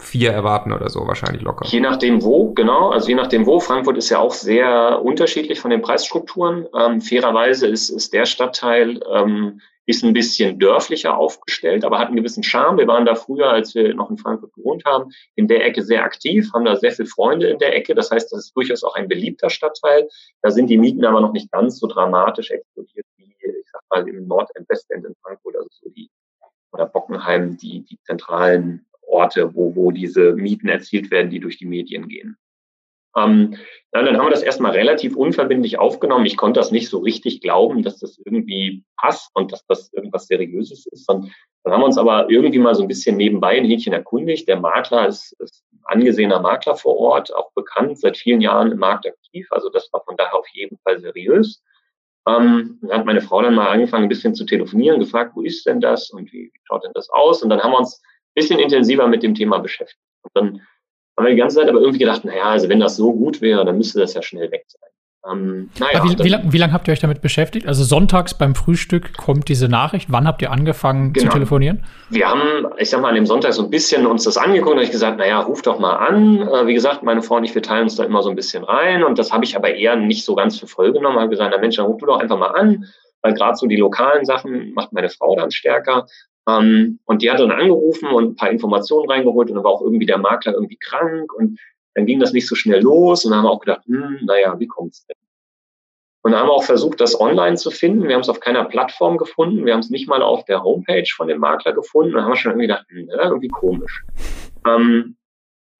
vier erwarten oder so wahrscheinlich locker. Je nachdem wo, genau. Also je nachdem wo. Frankfurt ist ja auch sehr unterschiedlich von den Preisstrukturen. Ähm, fairerweise ist, ist der Stadtteil ähm, ist ein bisschen dörflicher aufgestellt, aber hat einen gewissen Charme. Wir waren da früher, als wir noch in Frankfurt gewohnt haben, in der Ecke sehr aktiv, haben da sehr viele Freunde in der Ecke. Das heißt, das ist durchaus auch ein beliebter Stadtteil. Da sind die Mieten aber noch nicht ganz so dramatisch explodiert wie, ich sag mal, im Nordend, Westend in Frankfurt, also so die, oder Bockenheim, die, die zentralen Orte, wo, wo diese Mieten erzielt werden, die durch die Medien gehen. Ähm, dann haben wir das erstmal relativ unverbindlich aufgenommen. Ich konnte das nicht so richtig glauben, dass das irgendwie passt und dass das irgendwas Seriöses ist. Und dann haben wir uns aber irgendwie mal so ein bisschen nebenbei ein Hähnchen erkundigt. Der Makler ist, ist ein angesehener Makler vor Ort, auch bekannt, seit vielen Jahren im Markt aktiv. Also das war von daher auf jeden Fall seriös. Ähm, dann hat meine Frau dann mal angefangen, ein bisschen zu telefonieren, gefragt, wo ist denn das und wie, wie schaut denn das aus? Und dann haben wir uns ein bisschen intensiver mit dem Thema beschäftigt. Und dann haben wir die ganze Zeit aber irgendwie gedacht, naja, also wenn das so gut wäre, dann müsste das ja schnell weg sein. Ähm, naja, wie, wie, lang, lange habt ihr euch damit beschäftigt? Also sonntags beim Frühstück kommt diese Nachricht. Wann habt ihr angefangen genau. zu telefonieren? Wir haben, ich sag mal, an dem Sonntag so ein bisschen uns das angeguckt und ich gesagt, naja, ruf doch mal an. Äh, wie gesagt, meine Frau und ich, wir teilen uns da immer so ein bisschen rein und das habe ich aber eher nicht so ganz für voll genommen. Habe gesagt, na Mensch, dann ruf du doch einfach mal an, weil gerade so die lokalen Sachen macht meine Frau dann stärker. Ähm, und die hat dann angerufen und ein paar Informationen reingeholt und dann war auch irgendwie der Makler irgendwie krank und dann ging das nicht so schnell los und dann haben wir auch gedacht, hm, naja, wie kommt's denn? Und dann haben wir auch versucht, das online zu finden. Wir haben es auf keiner Plattform gefunden. Wir haben es nicht mal auf der Homepage von dem Makler gefunden. Und dann haben wir schon irgendwie gedacht, hm, irgendwie komisch. Ähm,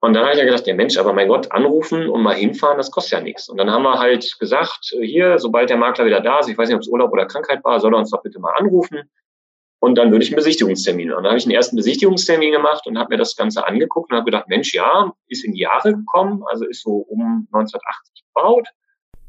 und dann habe ich ja gedacht, ja Mensch, aber mein Gott, anrufen und mal hinfahren, das kostet ja nichts. Und dann haben wir halt gesagt, hier, sobald der Makler wieder da ist, ich weiß nicht, ob es Urlaub oder Krankheit war, soll er uns doch bitte mal anrufen. Und dann würde ich einen Besichtigungstermin. Und dann habe ich einen ersten Besichtigungstermin gemacht und habe mir das Ganze angeguckt und habe gedacht, Mensch, ja, ist in die Jahre gekommen, also ist so um 1980 gebaut.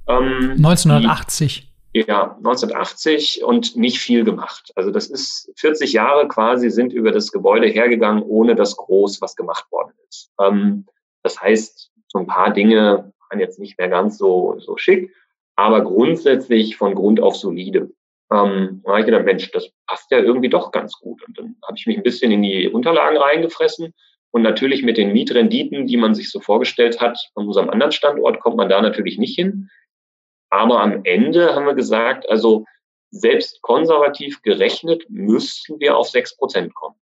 Ähm, 1980. Die, ja, 1980 und nicht viel gemacht. Also das ist 40 Jahre quasi sind über das Gebäude hergegangen, ohne dass groß was gemacht worden ist. Ähm, das heißt, so ein paar Dinge waren jetzt nicht mehr ganz so, so schick, aber grundsätzlich von Grund auf solide. Ähm, da habe ich gedacht, Mensch, das passt ja irgendwie doch ganz gut. Und dann habe ich mich ein bisschen in die Unterlagen reingefressen. Und natürlich mit den Mietrenditen, die man sich so vorgestellt hat, von unserem anderen Standort kommt man da natürlich nicht hin. Aber am Ende haben wir gesagt, also selbst konservativ gerechnet müssten wir auf sechs Prozent kommen.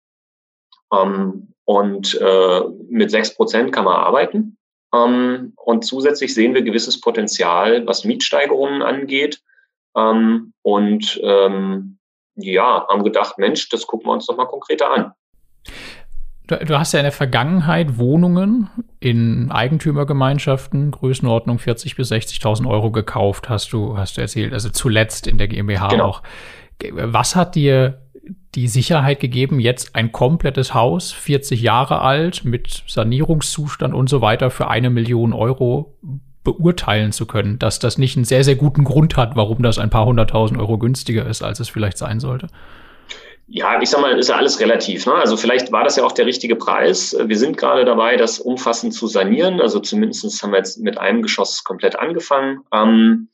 Ähm, und äh, mit sechs Prozent kann man arbeiten. Ähm, und zusätzlich sehen wir gewisses Potenzial, was Mietsteigerungen angeht. Ähm, und ähm, ja, haben gedacht, Mensch, das gucken wir uns doch mal konkreter an. Du, du, hast ja in der Vergangenheit Wohnungen in Eigentümergemeinschaften, Größenordnung 40.000 bis 60.000 Euro gekauft, hast du, hast du erzählt, also zuletzt in der GmbH genau. auch. Was hat dir die Sicherheit gegeben, jetzt ein komplettes Haus, 40 Jahre alt, mit Sanierungszustand und so weiter für eine Million Euro beurteilen zu können, dass das nicht einen sehr, sehr guten Grund hat, warum das ein paar hunderttausend Euro günstiger ist, als es vielleicht sein sollte? Ja, ich sag mal, ist ja alles relativ. Ne? Also vielleicht war das ja auch der richtige Preis. Wir sind gerade dabei, das umfassend zu sanieren. Also zumindest haben wir jetzt mit einem Geschoss komplett angefangen. Ähm,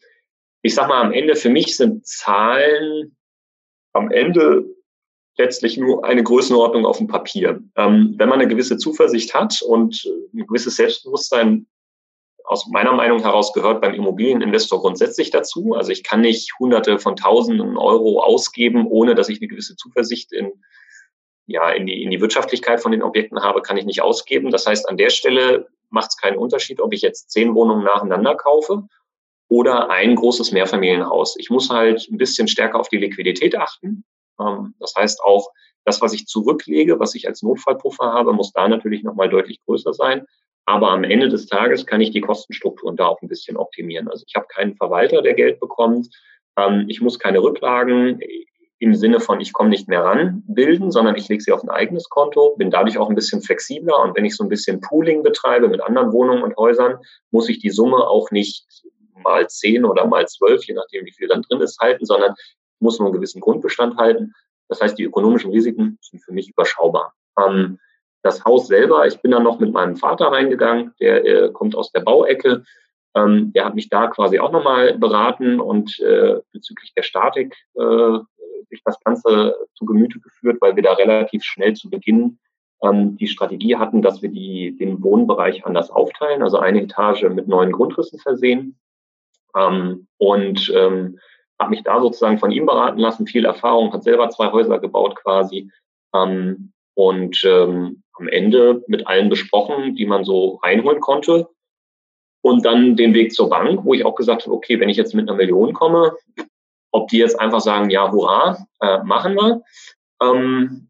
ich sag mal, am Ende für mich sind Zahlen am Ende letztlich nur eine Größenordnung auf dem Papier. Ähm, wenn man eine gewisse Zuversicht hat und ein gewisses Selbstbewusstsein aus meiner Meinung heraus gehört beim Immobilieninvestor grundsätzlich dazu. Also ich kann nicht Hunderte von Tausenden Euro ausgeben, ohne dass ich eine gewisse Zuversicht in, ja, in, die, in die Wirtschaftlichkeit von den Objekten habe, kann ich nicht ausgeben. Das heißt, an der Stelle macht es keinen Unterschied, ob ich jetzt zehn Wohnungen nacheinander kaufe oder ein großes Mehrfamilienhaus. Ich muss halt ein bisschen stärker auf die Liquidität achten. Ähm, das heißt auch, das, was ich zurücklege, was ich als Notfallpuffer habe, muss da natürlich nochmal deutlich größer sein. Aber am Ende des Tages kann ich die Kostenstrukturen da auch ein bisschen optimieren. Also ich habe keinen Verwalter, der Geld bekommt. Ähm, ich muss keine Rücklagen im Sinne von, ich komme nicht mehr ran, bilden, sondern ich lege sie auf ein eigenes Konto, bin dadurch auch ein bisschen flexibler. Und wenn ich so ein bisschen Pooling betreibe mit anderen Wohnungen und Häusern, muss ich die Summe auch nicht mal zehn oder mal zwölf, je nachdem, wie viel dann drin ist, halten, sondern muss nur einen gewissen Grundbestand halten. Das heißt, die ökonomischen Risiken sind für mich überschaubar. Ähm, das Haus selber, ich bin dann noch mit meinem Vater reingegangen, der äh, kommt aus der Bauecke. Ähm, der hat mich da quasi auch nochmal beraten und äh, bezüglich der Statik äh, sich das Ganze zu Gemüte geführt, weil wir da relativ schnell zu Beginn ähm, die Strategie hatten, dass wir die, den Wohnbereich anders aufteilen, also eine Etage mit neuen Grundrissen versehen. Ähm, und ähm, habe mich da sozusagen von ihm beraten lassen, viel Erfahrung, hat selber zwei Häuser gebaut quasi. Ähm, und ähm, am Ende mit allen besprochen, die man so reinholen konnte. Und dann den Weg zur Bank, wo ich auch gesagt habe, okay, wenn ich jetzt mit einer Million komme, ob die jetzt einfach sagen, ja, hurra, äh, machen wir, ähm,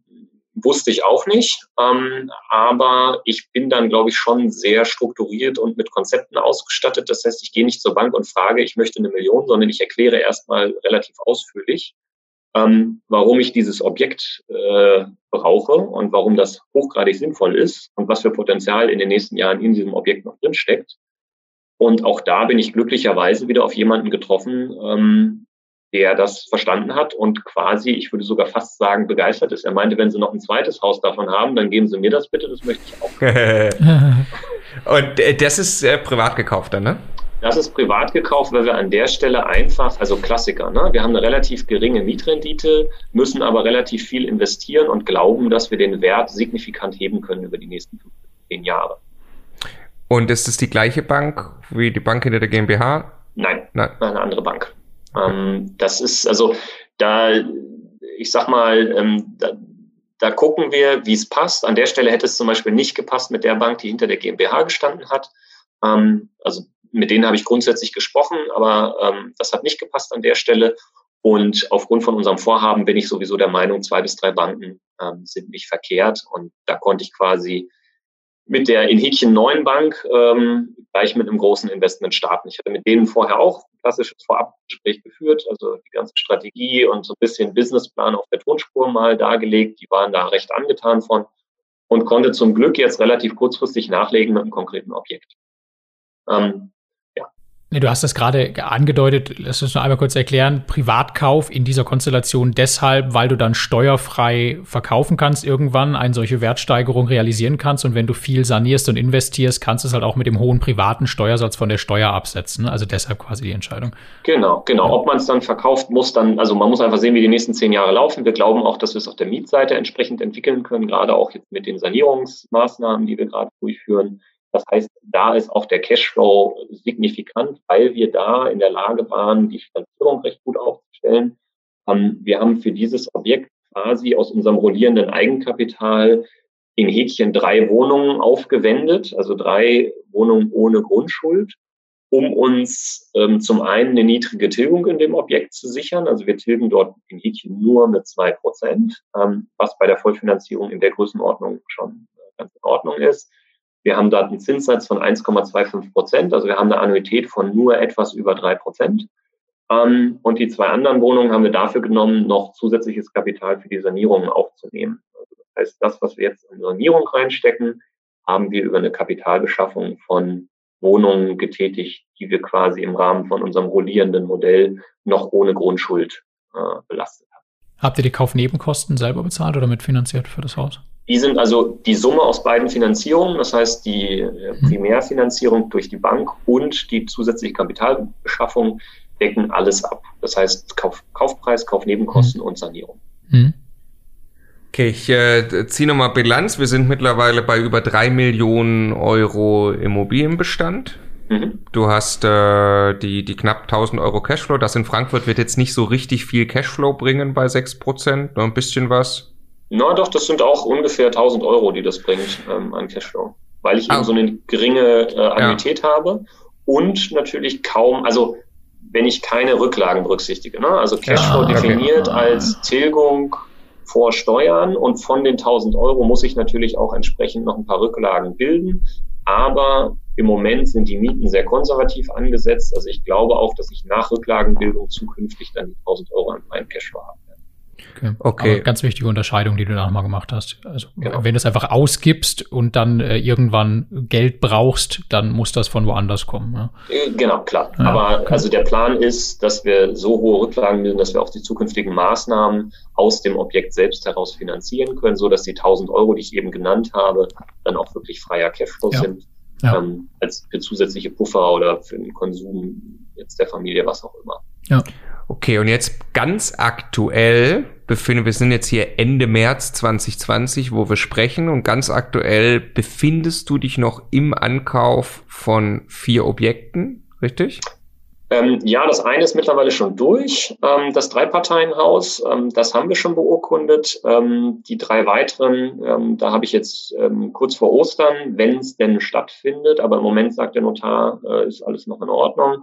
wusste ich auch nicht. Ähm, aber ich bin dann, glaube ich, schon sehr strukturiert und mit Konzepten ausgestattet. Das heißt, ich gehe nicht zur Bank und frage, ich möchte eine Million, sondern ich erkläre erstmal relativ ausführlich, ähm, warum ich dieses Objekt äh, brauche und warum das hochgradig sinnvoll ist und was für Potenzial in den nächsten Jahren in diesem Objekt noch drin steckt. Und auch da bin ich glücklicherweise wieder auf jemanden getroffen, ähm, der das verstanden hat und quasi, ich würde sogar fast sagen, begeistert ist. Er meinte, wenn Sie noch ein zweites Haus davon haben, dann geben Sie mir das bitte, das möchte ich auch. und äh, das ist äh, privat gekauft dann, ne? Das ist privat gekauft, weil wir an der Stelle einfach, also Klassiker, ne? wir haben eine relativ geringe Mietrendite, müssen aber relativ viel investieren und glauben, dass wir den Wert signifikant heben können über die nächsten zehn Jahre. Und ist es die gleiche Bank wie die Bank hinter der GmbH? Nein, Nein. eine andere Bank. Okay. Ähm, das ist also da, ich sag mal, ähm, da, da gucken wir, wie es passt. An der Stelle hätte es zum Beispiel nicht gepasst mit der Bank, die hinter der GmbH gestanden hat. Ähm, also mit denen habe ich grundsätzlich gesprochen, aber ähm, das hat nicht gepasst an der Stelle. Und aufgrund von unserem Vorhaben bin ich sowieso der Meinung, zwei bis drei Banken ähm, sind nicht verkehrt. Und da konnte ich quasi mit der in Häkchen neuen Bank ähm, gleich mit einem großen Investment starten. Ich hatte mit denen vorher auch ein klassisches Vorabgespräch geführt, also die ganze Strategie und so ein bisschen Businessplan auf der Tonspur mal dargelegt. Die waren da recht angetan von und konnte zum Glück jetzt relativ kurzfristig nachlegen mit einem konkreten Objekt. Ähm, Nee, du hast das gerade angedeutet, lass uns noch einmal kurz erklären. Privatkauf in dieser Konstellation deshalb, weil du dann steuerfrei verkaufen kannst irgendwann, eine solche Wertsteigerung realisieren kannst und wenn du viel sanierst und investierst, kannst du es halt auch mit dem hohen privaten Steuersatz von der Steuer absetzen. Also deshalb quasi die Entscheidung. Genau, genau. Ob man es dann verkauft, muss dann, also man muss einfach sehen, wie die nächsten zehn Jahre laufen. Wir glauben auch, dass wir es auf der Mietseite entsprechend entwickeln können, gerade auch jetzt mit den Sanierungsmaßnahmen, die wir gerade durchführen das heißt, da ist auch der Cashflow signifikant, weil wir da in der Lage waren, die Finanzierung recht gut aufzustellen. Ähm, wir haben für dieses Objekt quasi aus unserem rollierenden Eigenkapital in Häkchen drei Wohnungen aufgewendet, also drei Wohnungen ohne Grundschuld, um uns ähm, zum einen eine niedrige Tilgung in dem Objekt zu sichern. Also wir tilgen dort in Häkchen nur mit zwei Prozent, ähm, was bei der Vollfinanzierung in der Größenordnung schon ganz in Ordnung ist. Wir haben da einen Zinssatz von 1,25 Prozent, also wir haben eine Annuität von nur etwas über drei Prozent. Ähm, und die zwei anderen Wohnungen haben wir dafür genommen, noch zusätzliches Kapital für die Sanierung aufzunehmen. Also das heißt, das, was wir jetzt in Sanierung reinstecken, haben wir über eine Kapitalbeschaffung von Wohnungen getätigt, die wir quasi im Rahmen von unserem rollierenden Modell noch ohne Grundschuld äh, belastet. Habt ihr die Kaufnebenkosten selber bezahlt oder mitfinanziert für das Haus? Die sind also die Summe aus beiden Finanzierungen, das heißt die äh, mhm. Primärfinanzierung durch die Bank und die zusätzliche Kapitalbeschaffung decken alles ab. Das heißt Kauf, Kaufpreis, Kaufnebenkosten mhm. und Sanierung. Mhm. Okay, ich äh, ziehe nochmal Bilanz. Wir sind mittlerweile bei über drei Millionen Euro Immobilienbestand. Mhm. Du hast äh, die, die knapp 1000 Euro Cashflow. Das in Frankfurt wird jetzt nicht so richtig viel Cashflow bringen bei 6%, nur ein bisschen was. Na doch, das sind auch ungefähr 1000 Euro, die das bringt ähm, an Cashflow. Weil ich ah. eben so eine geringe äh, Annuität ja. habe und natürlich kaum, also wenn ich keine Rücklagen berücksichtige. Ne? Also Cashflow ja, definiert okay. als Tilgung vor Steuern und von den 1000 Euro muss ich natürlich auch entsprechend noch ein paar Rücklagen bilden. Aber im Moment sind die Mieten sehr konservativ angesetzt. Also ich glaube auch, dass ich nach Rücklagenbildung zukünftig dann die 1000 Euro an meinem Cashflow habe. Okay. okay. Aber ganz wichtige Unterscheidung, die du da nochmal gemacht hast. Also genau. wenn du es einfach ausgibst und dann äh, irgendwann Geld brauchst, dann muss das von woanders kommen. Äh, genau, klar. Ja, Aber okay. also der Plan ist, dass wir so hohe Rücklagen bilden, dass wir auch die zukünftigen Maßnahmen aus dem Objekt selbst heraus finanzieren können, so dass die 1000 Euro, die ich eben genannt habe, dann auch wirklich freier Cashflow ja. sind. Ja. Ähm, als für zusätzliche Puffer oder für den Konsum jetzt der Familie, was auch immer. Ja. Okay, und jetzt ganz aktuell befinden wir sind jetzt hier Ende März 2020, wo wir sprechen und ganz aktuell befindest du dich noch im Ankauf von vier Objekten, richtig? Ähm, ja, das eine ist mittlerweile schon durch, ähm, das Dreiparteienhaus, ähm, das haben wir schon beurkundet. Ähm, die drei weiteren, ähm, da habe ich jetzt ähm, kurz vor Ostern, wenn es denn stattfindet, aber im Moment sagt der Notar, äh, ist alles noch in Ordnung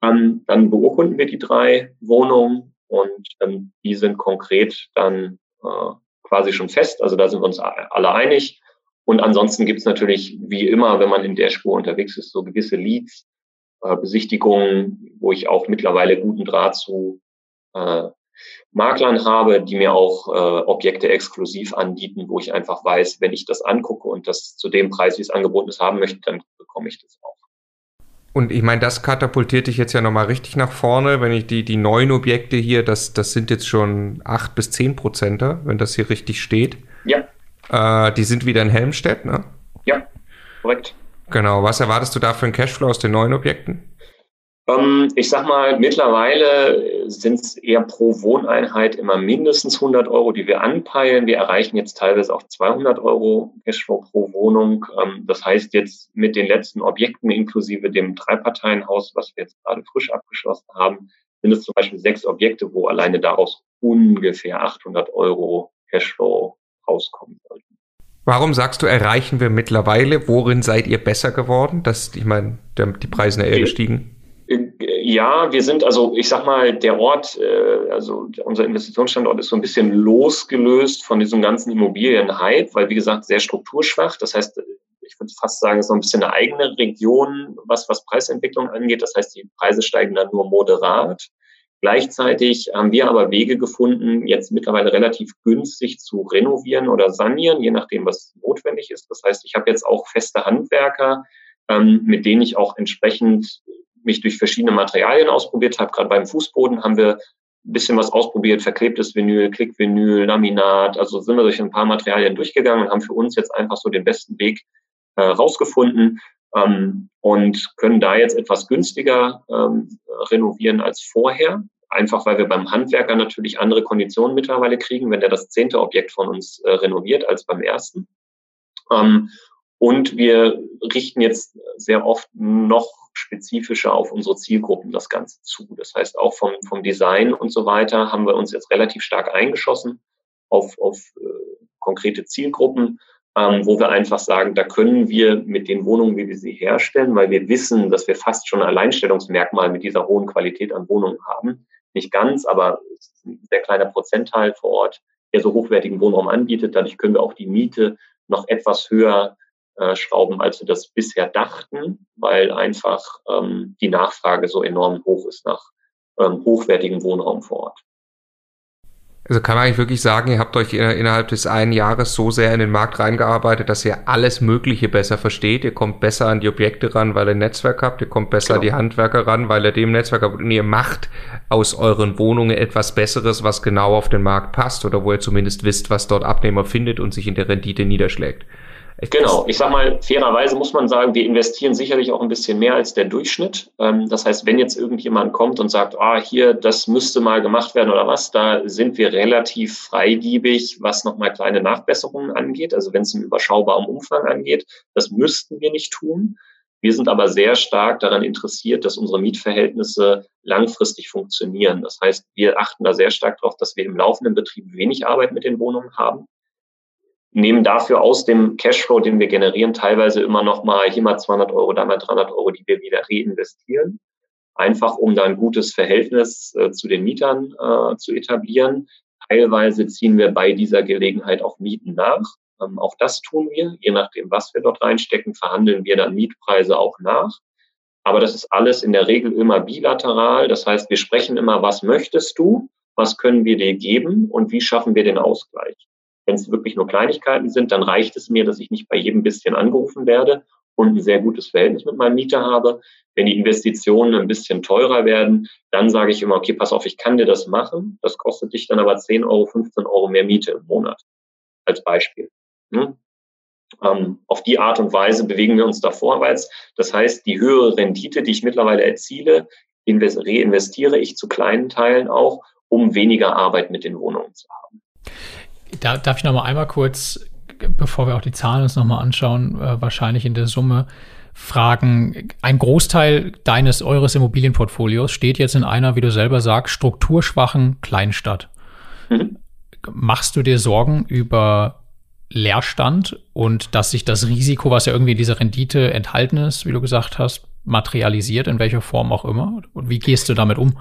an. Dann beurkunden wir die drei Wohnungen und die sind konkret dann äh, quasi schon fest. Also da sind wir uns alle einig. Und ansonsten gibt es natürlich, wie immer, wenn man in der Spur unterwegs ist, so gewisse Leads, äh, Besichtigungen, wo ich auch mittlerweile guten Draht zu äh, Maklern habe, die mir auch äh, Objekte exklusiv anbieten, wo ich einfach weiß, wenn ich das angucke und das zu dem Preis, wie es angeboten ist, haben möchte, dann bekomme ich das auch. Und ich meine, das katapultiert dich jetzt ja nochmal richtig nach vorne, wenn ich die, die neuen Objekte hier, das, das sind jetzt schon acht bis zehn Prozenter, wenn das hier richtig steht. Ja. Äh, die sind wieder in Helmstedt, ne? Ja, korrekt. Genau. Was erwartest du da für einen Cashflow aus den neuen Objekten? Ähm, ich sag mal, mittlerweile sind es eher pro Wohneinheit immer mindestens 100 Euro, die wir anpeilen. Wir erreichen jetzt teilweise auch 200 Euro Cashflow pro Wohnung. Ähm, das heißt jetzt mit den letzten Objekten inklusive dem Dreiparteienhaus, was wir jetzt gerade frisch abgeschlossen haben, sind es zum Beispiel sechs Objekte, wo alleine daraus ungefähr 800 Euro Cashflow rauskommen sollten. Warum sagst du, erreichen wir mittlerweile? Worin seid ihr besser geworden? Das, ich meine, die Preise sind ja eher gestiegen. Ja, wir sind also, ich sag mal, der Ort, äh, also unser Investitionsstandort ist so ein bisschen losgelöst von diesem ganzen Immobilienhype, weil wie gesagt sehr strukturschwach. Das heißt, ich würde fast sagen, es ist so ein bisschen eine eigene Region, was was Preisentwicklung angeht. Das heißt, die Preise steigen dann nur moderat. Gleichzeitig haben wir aber Wege gefunden, jetzt mittlerweile relativ günstig zu renovieren oder sanieren, je nachdem, was notwendig ist. Das heißt, ich habe jetzt auch feste Handwerker, ähm, mit denen ich auch entsprechend mich durch verschiedene Materialien ausprobiert habe. Gerade beim Fußboden haben wir ein bisschen was ausprobiert, verklebtes Vinyl, Klickvinyl, Laminat. Also sind wir durch ein paar Materialien durchgegangen und haben für uns jetzt einfach so den besten Weg äh, rausgefunden ähm, und können da jetzt etwas günstiger ähm, renovieren als vorher. Einfach weil wir beim Handwerker natürlich andere Konditionen mittlerweile kriegen, wenn der das zehnte Objekt von uns äh, renoviert als beim ersten. Ähm, und wir richten jetzt sehr oft noch spezifischer auf unsere Zielgruppen das Ganze zu. Das heißt, auch vom, vom Design und so weiter haben wir uns jetzt relativ stark eingeschossen auf, auf äh, konkrete Zielgruppen, ähm, wo wir einfach sagen, da können wir mit den Wohnungen, wie wir sie herstellen, weil wir wissen, dass wir fast schon ein Alleinstellungsmerkmal mit dieser hohen Qualität an Wohnungen haben. Nicht ganz, aber ein sehr kleiner Prozentteil vor Ort, der so hochwertigen Wohnraum anbietet. Dadurch können wir auch die Miete noch etwas höher äh, schrauben, als wir das bisher dachten, weil einfach ähm, die Nachfrage so enorm hoch ist nach ähm, hochwertigem Wohnraum vor Ort. Also kann man eigentlich wirklich sagen, ihr habt euch innerhalb des einen Jahres so sehr in den Markt reingearbeitet, dass ihr alles Mögliche besser versteht. Ihr kommt besser an die Objekte ran, weil ihr ein Netzwerk habt. Ihr kommt besser genau. an die Handwerker ran, weil ihr dem Netzwerk habt. Und ihr macht aus euren Wohnungen etwas Besseres, was genau auf den Markt passt oder wo ihr zumindest wisst, was dort Abnehmer findet und sich in der Rendite niederschlägt. Genau, ich sag mal, fairerweise muss man sagen, wir investieren sicherlich auch ein bisschen mehr als der Durchschnitt. Ähm, das heißt, wenn jetzt irgendjemand kommt und sagt, ah, hier, das müsste mal gemacht werden oder was, da sind wir relativ freigiebig, was nochmal kleine Nachbesserungen angeht. Also wenn es im überschaubaren Umfang angeht, das müssten wir nicht tun. Wir sind aber sehr stark daran interessiert, dass unsere Mietverhältnisse langfristig funktionieren. Das heißt, wir achten da sehr stark darauf, dass wir im laufenden Betrieb wenig Arbeit mit den Wohnungen haben nehmen dafür aus dem Cashflow, den wir generieren, teilweise immer noch mal hier mal 200 Euro, da mal 300 Euro, die wir wieder reinvestieren. Einfach um da ein gutes Verhältnis äh, zu den Mietern äh, zu etablieren. Teilweise ziehen wir bei dieser Gelegenheit auch Mieten nach. Ähm, auch das tun wir. Je nachdem, was wir dort reinstecken, verhandeln wir dann Mietpreise auch nach. Aber das ist alles in der Regel immer bilateral. Das heißt, wir sprechen immer, was möchtest du? Was können wir dir geben? Und wie schaffen wir den Ausgleich? Wenn es wirklich nur Kleinigkeiten sind, dann reicht es mir, dass ich nicht bei jedem bisschen angerufen werde und ein sehr gutes Verhältnis mit meinem Mieter habe. Wenn die Investitionen ein bisschen teurer werden, dann sage ich immer, okay, pass auf, ich kann dir das machen. Das kostet dich dann aber 10 Euro, 15 Euro mehr Miete im Monat. Als Beispiel. Hm? Ähm, auf die Art und Weise bewegen wir uns da vorwärts. Das heißt, die höhere Rendite, die ich mittlerweile erziele, reinvestiere ich zu kleinen Teilen auch, um weniger Arbeit mit den Wohnungen zu haben. Da, darf ich noch mal einmal kurz, bevor wir auch die Zahlen uns noch mal anschauen, äh, wahrscheinlich in der Summe fragen. Ein Großteil deines, eures Immobilienportfolios steht jetzt in einer, wie du selber sagst, strukturschwachen Kleinstadt. Mhm. Machst du dir Sorgen über Leerstand und dass sich das Risiko, was ja irgendwie in dieser Rendite enthalten ist, wie du gesagt hast, materialisiert, in welcher Form auch immer? Und wie gehst du damit um?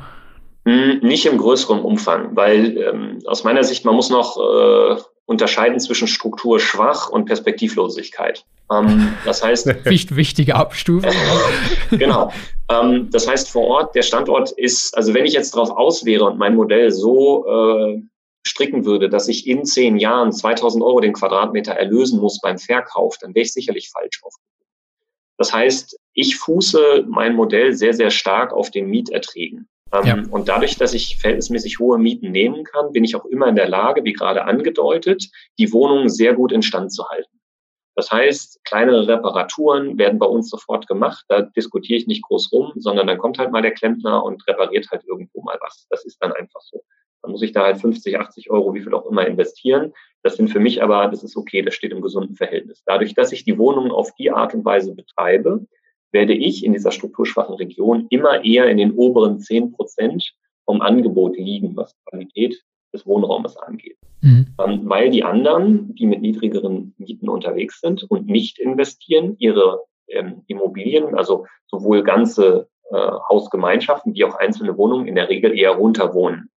Hm, nicht im größeren Umfang, weil ähm, aus meiner Sicht, man muss noch äh, unterscheiden zwischen Struktur schwach und Perspektivlosigkeit. Ähm, das heißt. Wichtige Abstufung. genau. Ähm, das heißt, vor Ort, der Standort ist, also wenn ich jetzt darauf aus wäre und mein Modell so äh, stricken würde, dass ich in zehn Jahren 2000 Euro den Quadratmeter erlösen muss beim Verkauf, dann wäre ich sicherlich falsch aufgehoben. Das heißt, ich fuße mein Modell sehr, sehr stark auf den Mieterträgen. Ähm, ja. Und dadurch, dass ich verhältnismäßig hohe Mieten nehmen kann, bin ich auch immer in der Lage, wie gerade angedeutet, die Wohnung sehr gut instand zu halten. Das heißt, kleinere Reparaturen werden bei uns sofort gemacht. Da diskutiere ich nicht groß rum, sondern dann kommt halt mal der Klempner und repariert halt irgendwo mal was. Das ist dann einfach so. Dann muss ich da halt 50, 80 Euro, wie viel auch immer investieren. Das sind für mich aber, das ist okay, das steht im gesunden Verhältnis. Dadurch, dass ich die Wohnungen auf die Art und Weise betreibe, werde ich in dieser strukturschwachen Region immer eher in den oberen 10 Prozent vom Angebot liegen, was Qualität des Wohnraumes angeht. Mhm. Ähm, weil die anderen, die mit niedrigeren Mieten unterwegs sind und nicht investieren, ihre ähm, Immobilien, also sowohl ganze äh, Hausgemeinschaften wie auch einzelne Wohnungen in der Regel eher runter wohnen.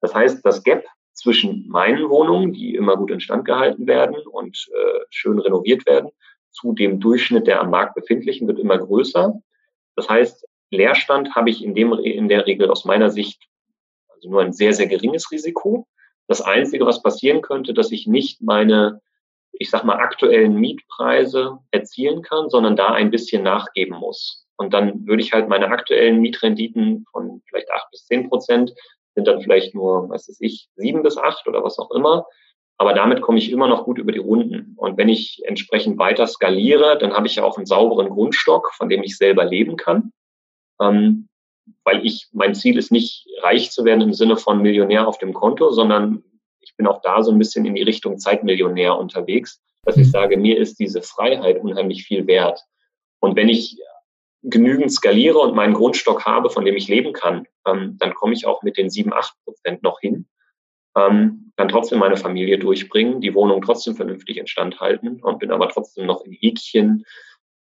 Das heißt, das Gap zwischen meinen Wohnungen, die immer gut instand gehalten werden und äh, schön renoviert werden, zu dem Durchschnitt der am Markt befindlichen wird immer größer. Das heißt, Leerstand habe ich in, dem, in der Regel aus meiner Sicht also nur ein sehr, sehr geringes Risiko. Das Einzige, was passieren könnte, dass ich nicht meine, ich sag mal, aktuellen Mietpreise erzielen kann, sondern da ein bisschen nachgeben muss. Und dann würde ich halt meine aktuellen Mietrenditen von vielleicht acht bis zehn Prozent sind dann vielleicht nur, was weiß ich, sieben bis acht oder was auch immer. Aber damit komme ich immer noch gut über die Runden. Und wenn ich entsprechend weiter skaliere, dann habe ich ja auch einen sauberen Grundstock, von dem ich selber leben kann. Ähm, weil ich, mein Ziel ist nicht reich zu werden im Sinne von Millionär auf dem Konto, sondern ich bin auch da so ein bisschen in die Richtung Zeitmillionär unterwegs, dass ich mhm. sage, mir ist diese Freiheit unheimlich viel wert. Und wenn ich genügend skaliere und meinen Grundstock habe, von dem ich leben kann, ähm, dann komme ich auch mit den sieben, acht Prozent noch hin, ähm, kann trotzdem meine Familie durchbringen, die Wohnung trotzdem vernünftig instand halten und bin aber trotzdem noch in Häkchen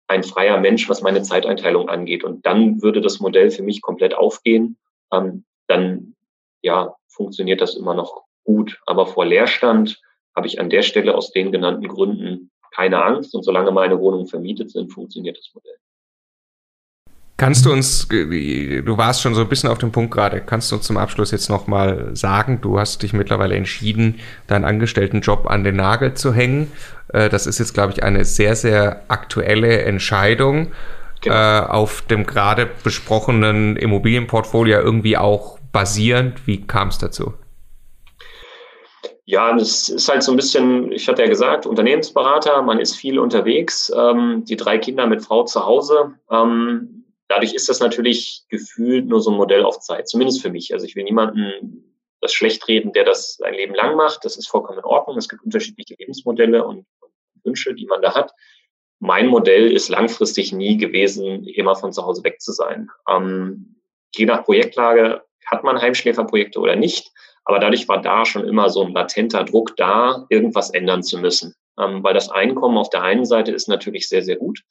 ein freier Mensch, was meine Zeiteinteilung angeht. Und dann würde das Modell für mich komplett aufgehen. Ähm, dann ja, funktioniert das immer noch gut. Aber vor Leerstand habe ich an der Stelle aus den genannten Gründen keine Angst. Und solange meine Wohnungen vermietet sind, funktioniert das Modell. Kannst du uns, du warst schon so ein bisschen auf dem Punkt gerade, kannst du uns zum Abschluss jetzt nochmal sagen, du hast dich mittlerweile entschieden, deinen Angestelltenjob an den Nagel zu hängen. Äh, das ist jetzt, glaube ich, eine sehr, sehr aktuelle Entscheidung, genau. Äh, auf dem gerade besprochenen Immobilienportfolio irgendwie auch basierend. Wie kam es dazu? Ja, das ist halt so ein bisschen, ich hatte ja gesagt, Unternehmensberater, man ist viel unterwegs, ähm, die drei Kinder mit Frau zu Hause. Ähm, Dadurch ist das natürlich gefühlt nur so ein Modell auf Zeit, zumindest für mich. Also ich will niemanden das schlecht reden, der das sein Leben lang macht. Das ist vollkommen in Ordnung. Es gibt unterschiedliche Lebensmodelle und, Wünsche, die man da hat. Mein Modell ist langfristig nie gewesen, immer von zu Hause weg zu sein. Ähm, je nach Projektlage hat man Heimschläferprojekte oder nicht. Aber dadurch war da schon immer so ein latenter Druck da, irgendwas ändern zu müssen. Ähm, weil das Einkommen auf der einen Seite ist natürlich sehr, sehr gut.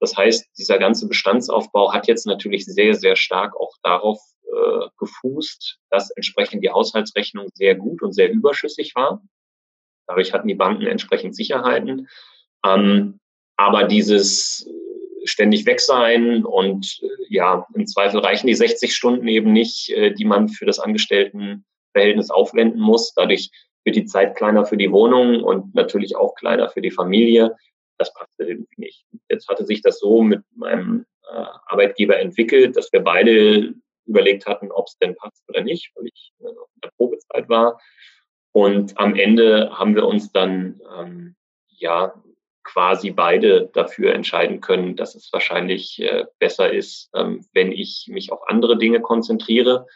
Das heißt, dieser ganze Bestandsaufbau hat jetzt natürlich sehr, sehr stark auch darauf äh, gefußt, dass entsprechend die Haushaltsrechnung sehr gut und sehr überschüssig war. Dadurch hatten die Banken entsprechend Sicherheiten. Ähm, aber dieses ständig weg sein und äh, ja, im Zweifel reichen die 60 Stunden eben nicht, äh, die man für das Angestelltenverhältnis aufwenden muss. Dadurch wird die Zeit kleiner für die Wohnung und natürlich auch kleiner für die Familie das passte irgendwie nicht. Jetzt hatte sich das so mit meinem äh, Arbeitgeber entwickelt, dass wir beide überlegt hatten, ob es denn passt oder nicht, weil ich äh, in der Probezeit war. Und am Ende haben wir uns dann ähm, ja quasi beide dafür entscheiden können, dass es wahrscheinlich äh, besser ist, ähm, wenn ich mich auf andere Dinge konzentriere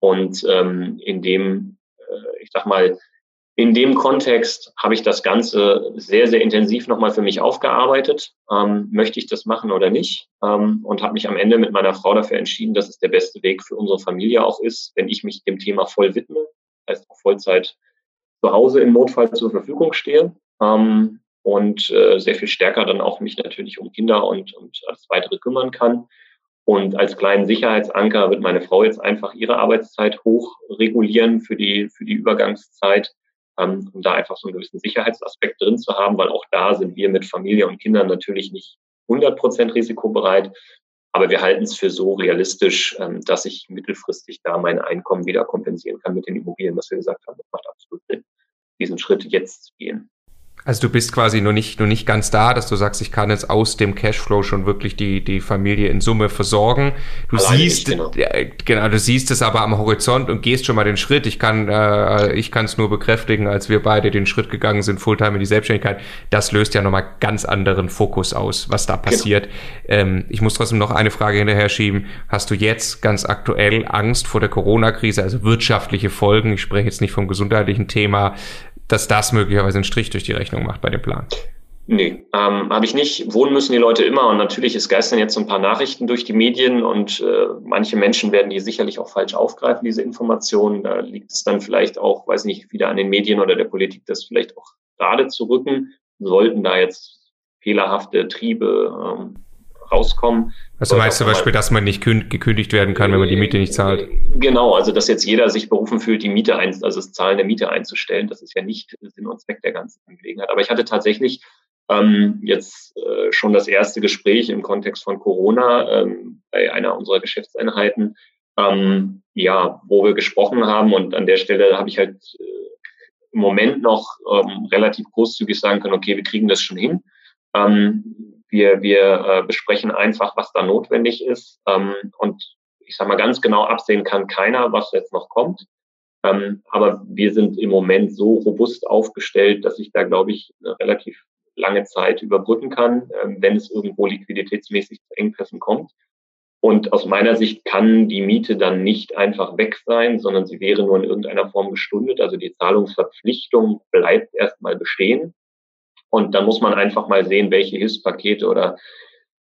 und ähm, in dem, äh, ich sag mal, in dem Kontext habe ich das Ganze sehr, sehr intensiv nochmal für mich aufgearbeitet. Ähm, möchte ich das machen oder nicht? Ähm, und habe mich am Ende mit meiner Frau dafür entschieden, dass es der beste Weg für unsere Familie auch ist, wenn ich mich dem Thema voll widme, heißt auch Vollzeit zu Hause im Notfall zur Verfügung stehe. Ähm, und äh, sehr viel stärker dann auch mich natürlich um Kinder und, und alles weitere kümmern kann. Und als kleinen Sicherheitsanker wird meine Frau jetzt einfach ihre Arbeitszeit hoch regulieren für die, für die Übergangszeit ähm, um da einfach so einen gewissen Sicherheitsaspekt drin zu haben, weil auch da sind wir mit Familie und Kindern natürlich nicht 100 Prozent risikobereit. Aber wir halten es für so realistisch, ähm, dass ich mittelfristig da mein Einkommen wieder kompensieren kann mit den Immobilien, was wir gesagt haben. Das macht absolut Sinn, diesen Schritt jetzt zu gehen. Also du bist quasi nur nicht, nur nicht ganz da, dass du sagst, ich kann jetzt aus dem Cashflow schon wirklich die, die Familie in Summe versorgen. Du Allein siehst, ich, genau. genau, du siehst es aber am Horizont und gehst schon mal den Schritt. Ich kann, äh, ich kann es nur bekräftigen, als wir beide den Schritt gegangen sind, Fulltime in die Selbstständigkeit. Das löst ja nochmal ganz anderen Fokus aus, was da passiert. Genau. Ähm, ich muss trotzdem noch eine Frage hinterher schieben. Hast du jetzt ganz aktuell Angst vor der Corona-Krise, also wirtschaftliche Folgen? Ich spreche jetzt nicht vom gesundheitlichen Thema dass das möglicherweise einen Strich durch die Rechnung macht bei dem Plan. Nee, ähm, habe ich nicht. Wohnen müssen die Leute immer und natürlich, es geistern jetzt so ein paar Nachrichten durch die Medien und äh, manche Menschen werden die sicherlich auch falsch aufgreifen, diese Informationen. Da liegt es dann vielleicht auch, weiß nicht, wieder an den Medien oder der Politik, das vielleicht auch gerade zu rücken. Sollten da jetzt fehlerhafte Triebe ähm, rauskommen. Also meinst du zum Beispiel, dass man nicht gekündigt werden kann, wenn man die Miete nicht zahlt? Genau, also dass jetzt jeder sich berufen fühlt, die Miete ein, also das Zahlen der Miete einzustellen, das ist ja nicht Sinn und Zweck der ganzen Angelegenheit. Aber ich hatte tatsächlich ähm, jetzt äh, schon das erste Gespräch im Kontext von Corona ähm, bei einer unserer Geschäftseinheiten, ähm, ja, wo wir gesprochen haben und an der Stelle habe ich halt äh, im Moment noch ähm, relativ großzügig sagen können, okay, wir kriegen das schon hin. Ähm, wir, wir äh, besprechen einfach, was da notwendig ist. Ähm, und ich sage mal, ganz genau absehen kann keiner, was jetzt noch kommt. Ähm, aber wir sind im Moment so robust aufgestellt, dass ich da, glaube ich, eine relativ lange Zeit überbrücken kann, ähm, wenn es irgendwo liquiditätsmäßig zu Engpässen kommt. Und aus meiner Sicht kann die Miete dann nicht einfach weg sein, sondern sie wäre nur in irgendeiner Form gestundet. Also die Zahlungsverpflichtung bleibt erstmal bestehen. Und dann muss man einfach mal sehen, welche Hilfspakete oder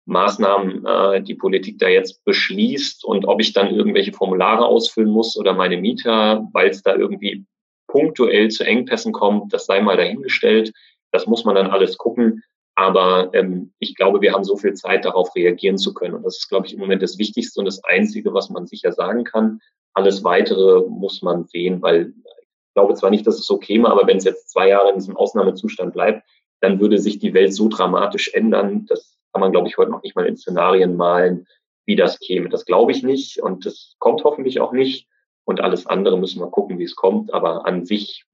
Maßnahmen äh, die Politik da jetzt beschließt und ob ich dann irgendwelche Formulare ausfüllen muss oder meine Mieter, weil es da irgendwie punktuell zu Engpässen kommt, das sei mal dahingestellt. Das muss man dann alles gucken. Aber ähm, ich glaube, wir haben so viel Zeit, darauf reagieren zu können. Und das ist, glaube ich, im Moment das Wichtigste und das Einzige, was man sicher sagen kann. Alles Weitere muss man sehen, weil ich glaube zwar nicht, dass es so käme, aber wenn es jetzt zwei Jahre in diesem Ausnahmezustand bleibt, dann würde sich die Welt so dramatisch ändern. Das kann man, glaube ich, heute noch nicht mal in Szenarien malen, wie das käme. Das glaube ich nicht und das kommt hoffentlich auch nicht. Und alles andere müssen wir gucken, wie es kommt. Aber an sich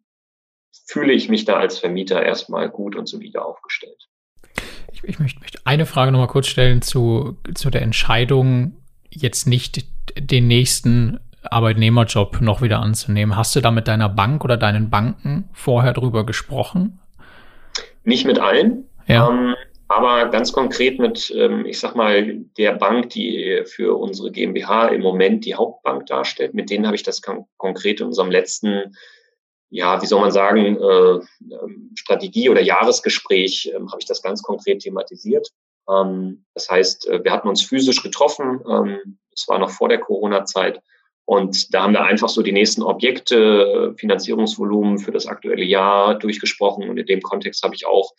fühle ich mich da als Vermieter erstmal gut und solide aufgestellt. Ich, ich möchte, möchte eine Frage nochmal kurz stellen zu, zu der Entscheidung, jetzt nicht den nächsten Arbeitnehmerjob noch wieder anzunehmen. Hast du da mit deiner Bank oder deinen Banken vorher drüber gesprochen? Nicht mit allen, ja. ähm, aber ganz konkret mit, ähm, ich sag mal, der Bank, die für unsere GmbH im Moment die Hauptbank darstellt. Mit denen habe ich das konkret in unserem letzten, ja, wie soll man sagen, äh, ähm, Strategie- oder Jahresgespräch äh, habe ich das ganz konkret thematisiert. Ähm, das heißt, äh, wir hatten uns physisch getroffen. Ähm, das war noch vor der Corona-Zeit. Und da haben wir einfach so die nächsten Objekte, Finanzierungsvolumen für das aktuelle Jahr durchgesprochen. Und in dem Kontext habe ich auch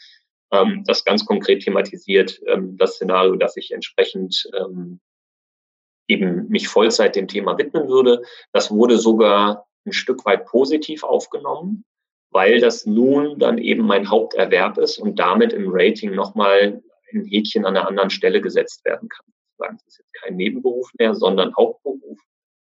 ähm, das ganz konkret thematisiert, ähm, das Szenario, dass ich entsprechend ähm, eben mich Vollzeit dem Thema widmen würde. Das wurde sogar ein Stück weit positiv aufgenommen, weil das nun dann eben mein Haupterwerb ist und damit im Rating nochmal ein Häkchen an einer anderen Stelle gesetzt werden kann. Das ist jetzt kein Nebenberuf mehr, sondern Hauptberuf.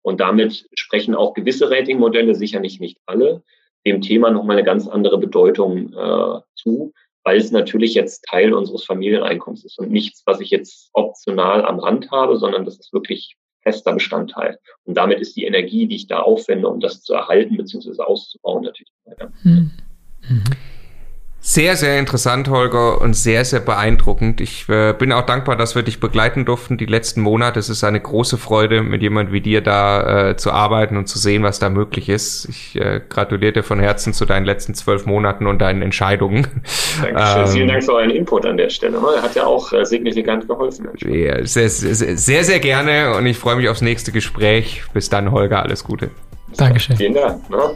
Und damit sprechen auch gewisse Ratingmodelle, sicherlich nicht alle, dem Thema nochmal eine ganz andere Bedeutung äh, zu, weil es natürlich jetzt Teil unseres Familieneinkommens ist und nichts, was ich jetzt optional am Rand habe, sondern das ist wirklich fester Bestandteil. Und damit ist die Energie, die ich da aufwende, um das zu erhalten bzw. auszubauen, natürlich. Ja. Mhm. Mhm. Sehr, sehr interessant, Holger, und sehr, sehr beeindruckend. Ich äh, bin auch dankbar, dass wir dich begleiten durften die letzten Monate. Es ist eine große Freude, mit jemand wie dir da äh, zu arbeiten und zu sehen, was da möglich ist. Ich äh, gratuliere dir von Herzen zu deinen letzten zwölf Monaten und deinen Entscheidungen. Dankeschön. Ähm, Vielen Dank für euren Input an der Stelle. Er hat ja auch äh, signifikant geholfen. Ja, sehr, sehr, sehr, sehr gerne und ich freue mich aufs nächste Gespräch. Bis dann, Holger. Alles Gute. Dankeschön. Vielen Dank. Ne?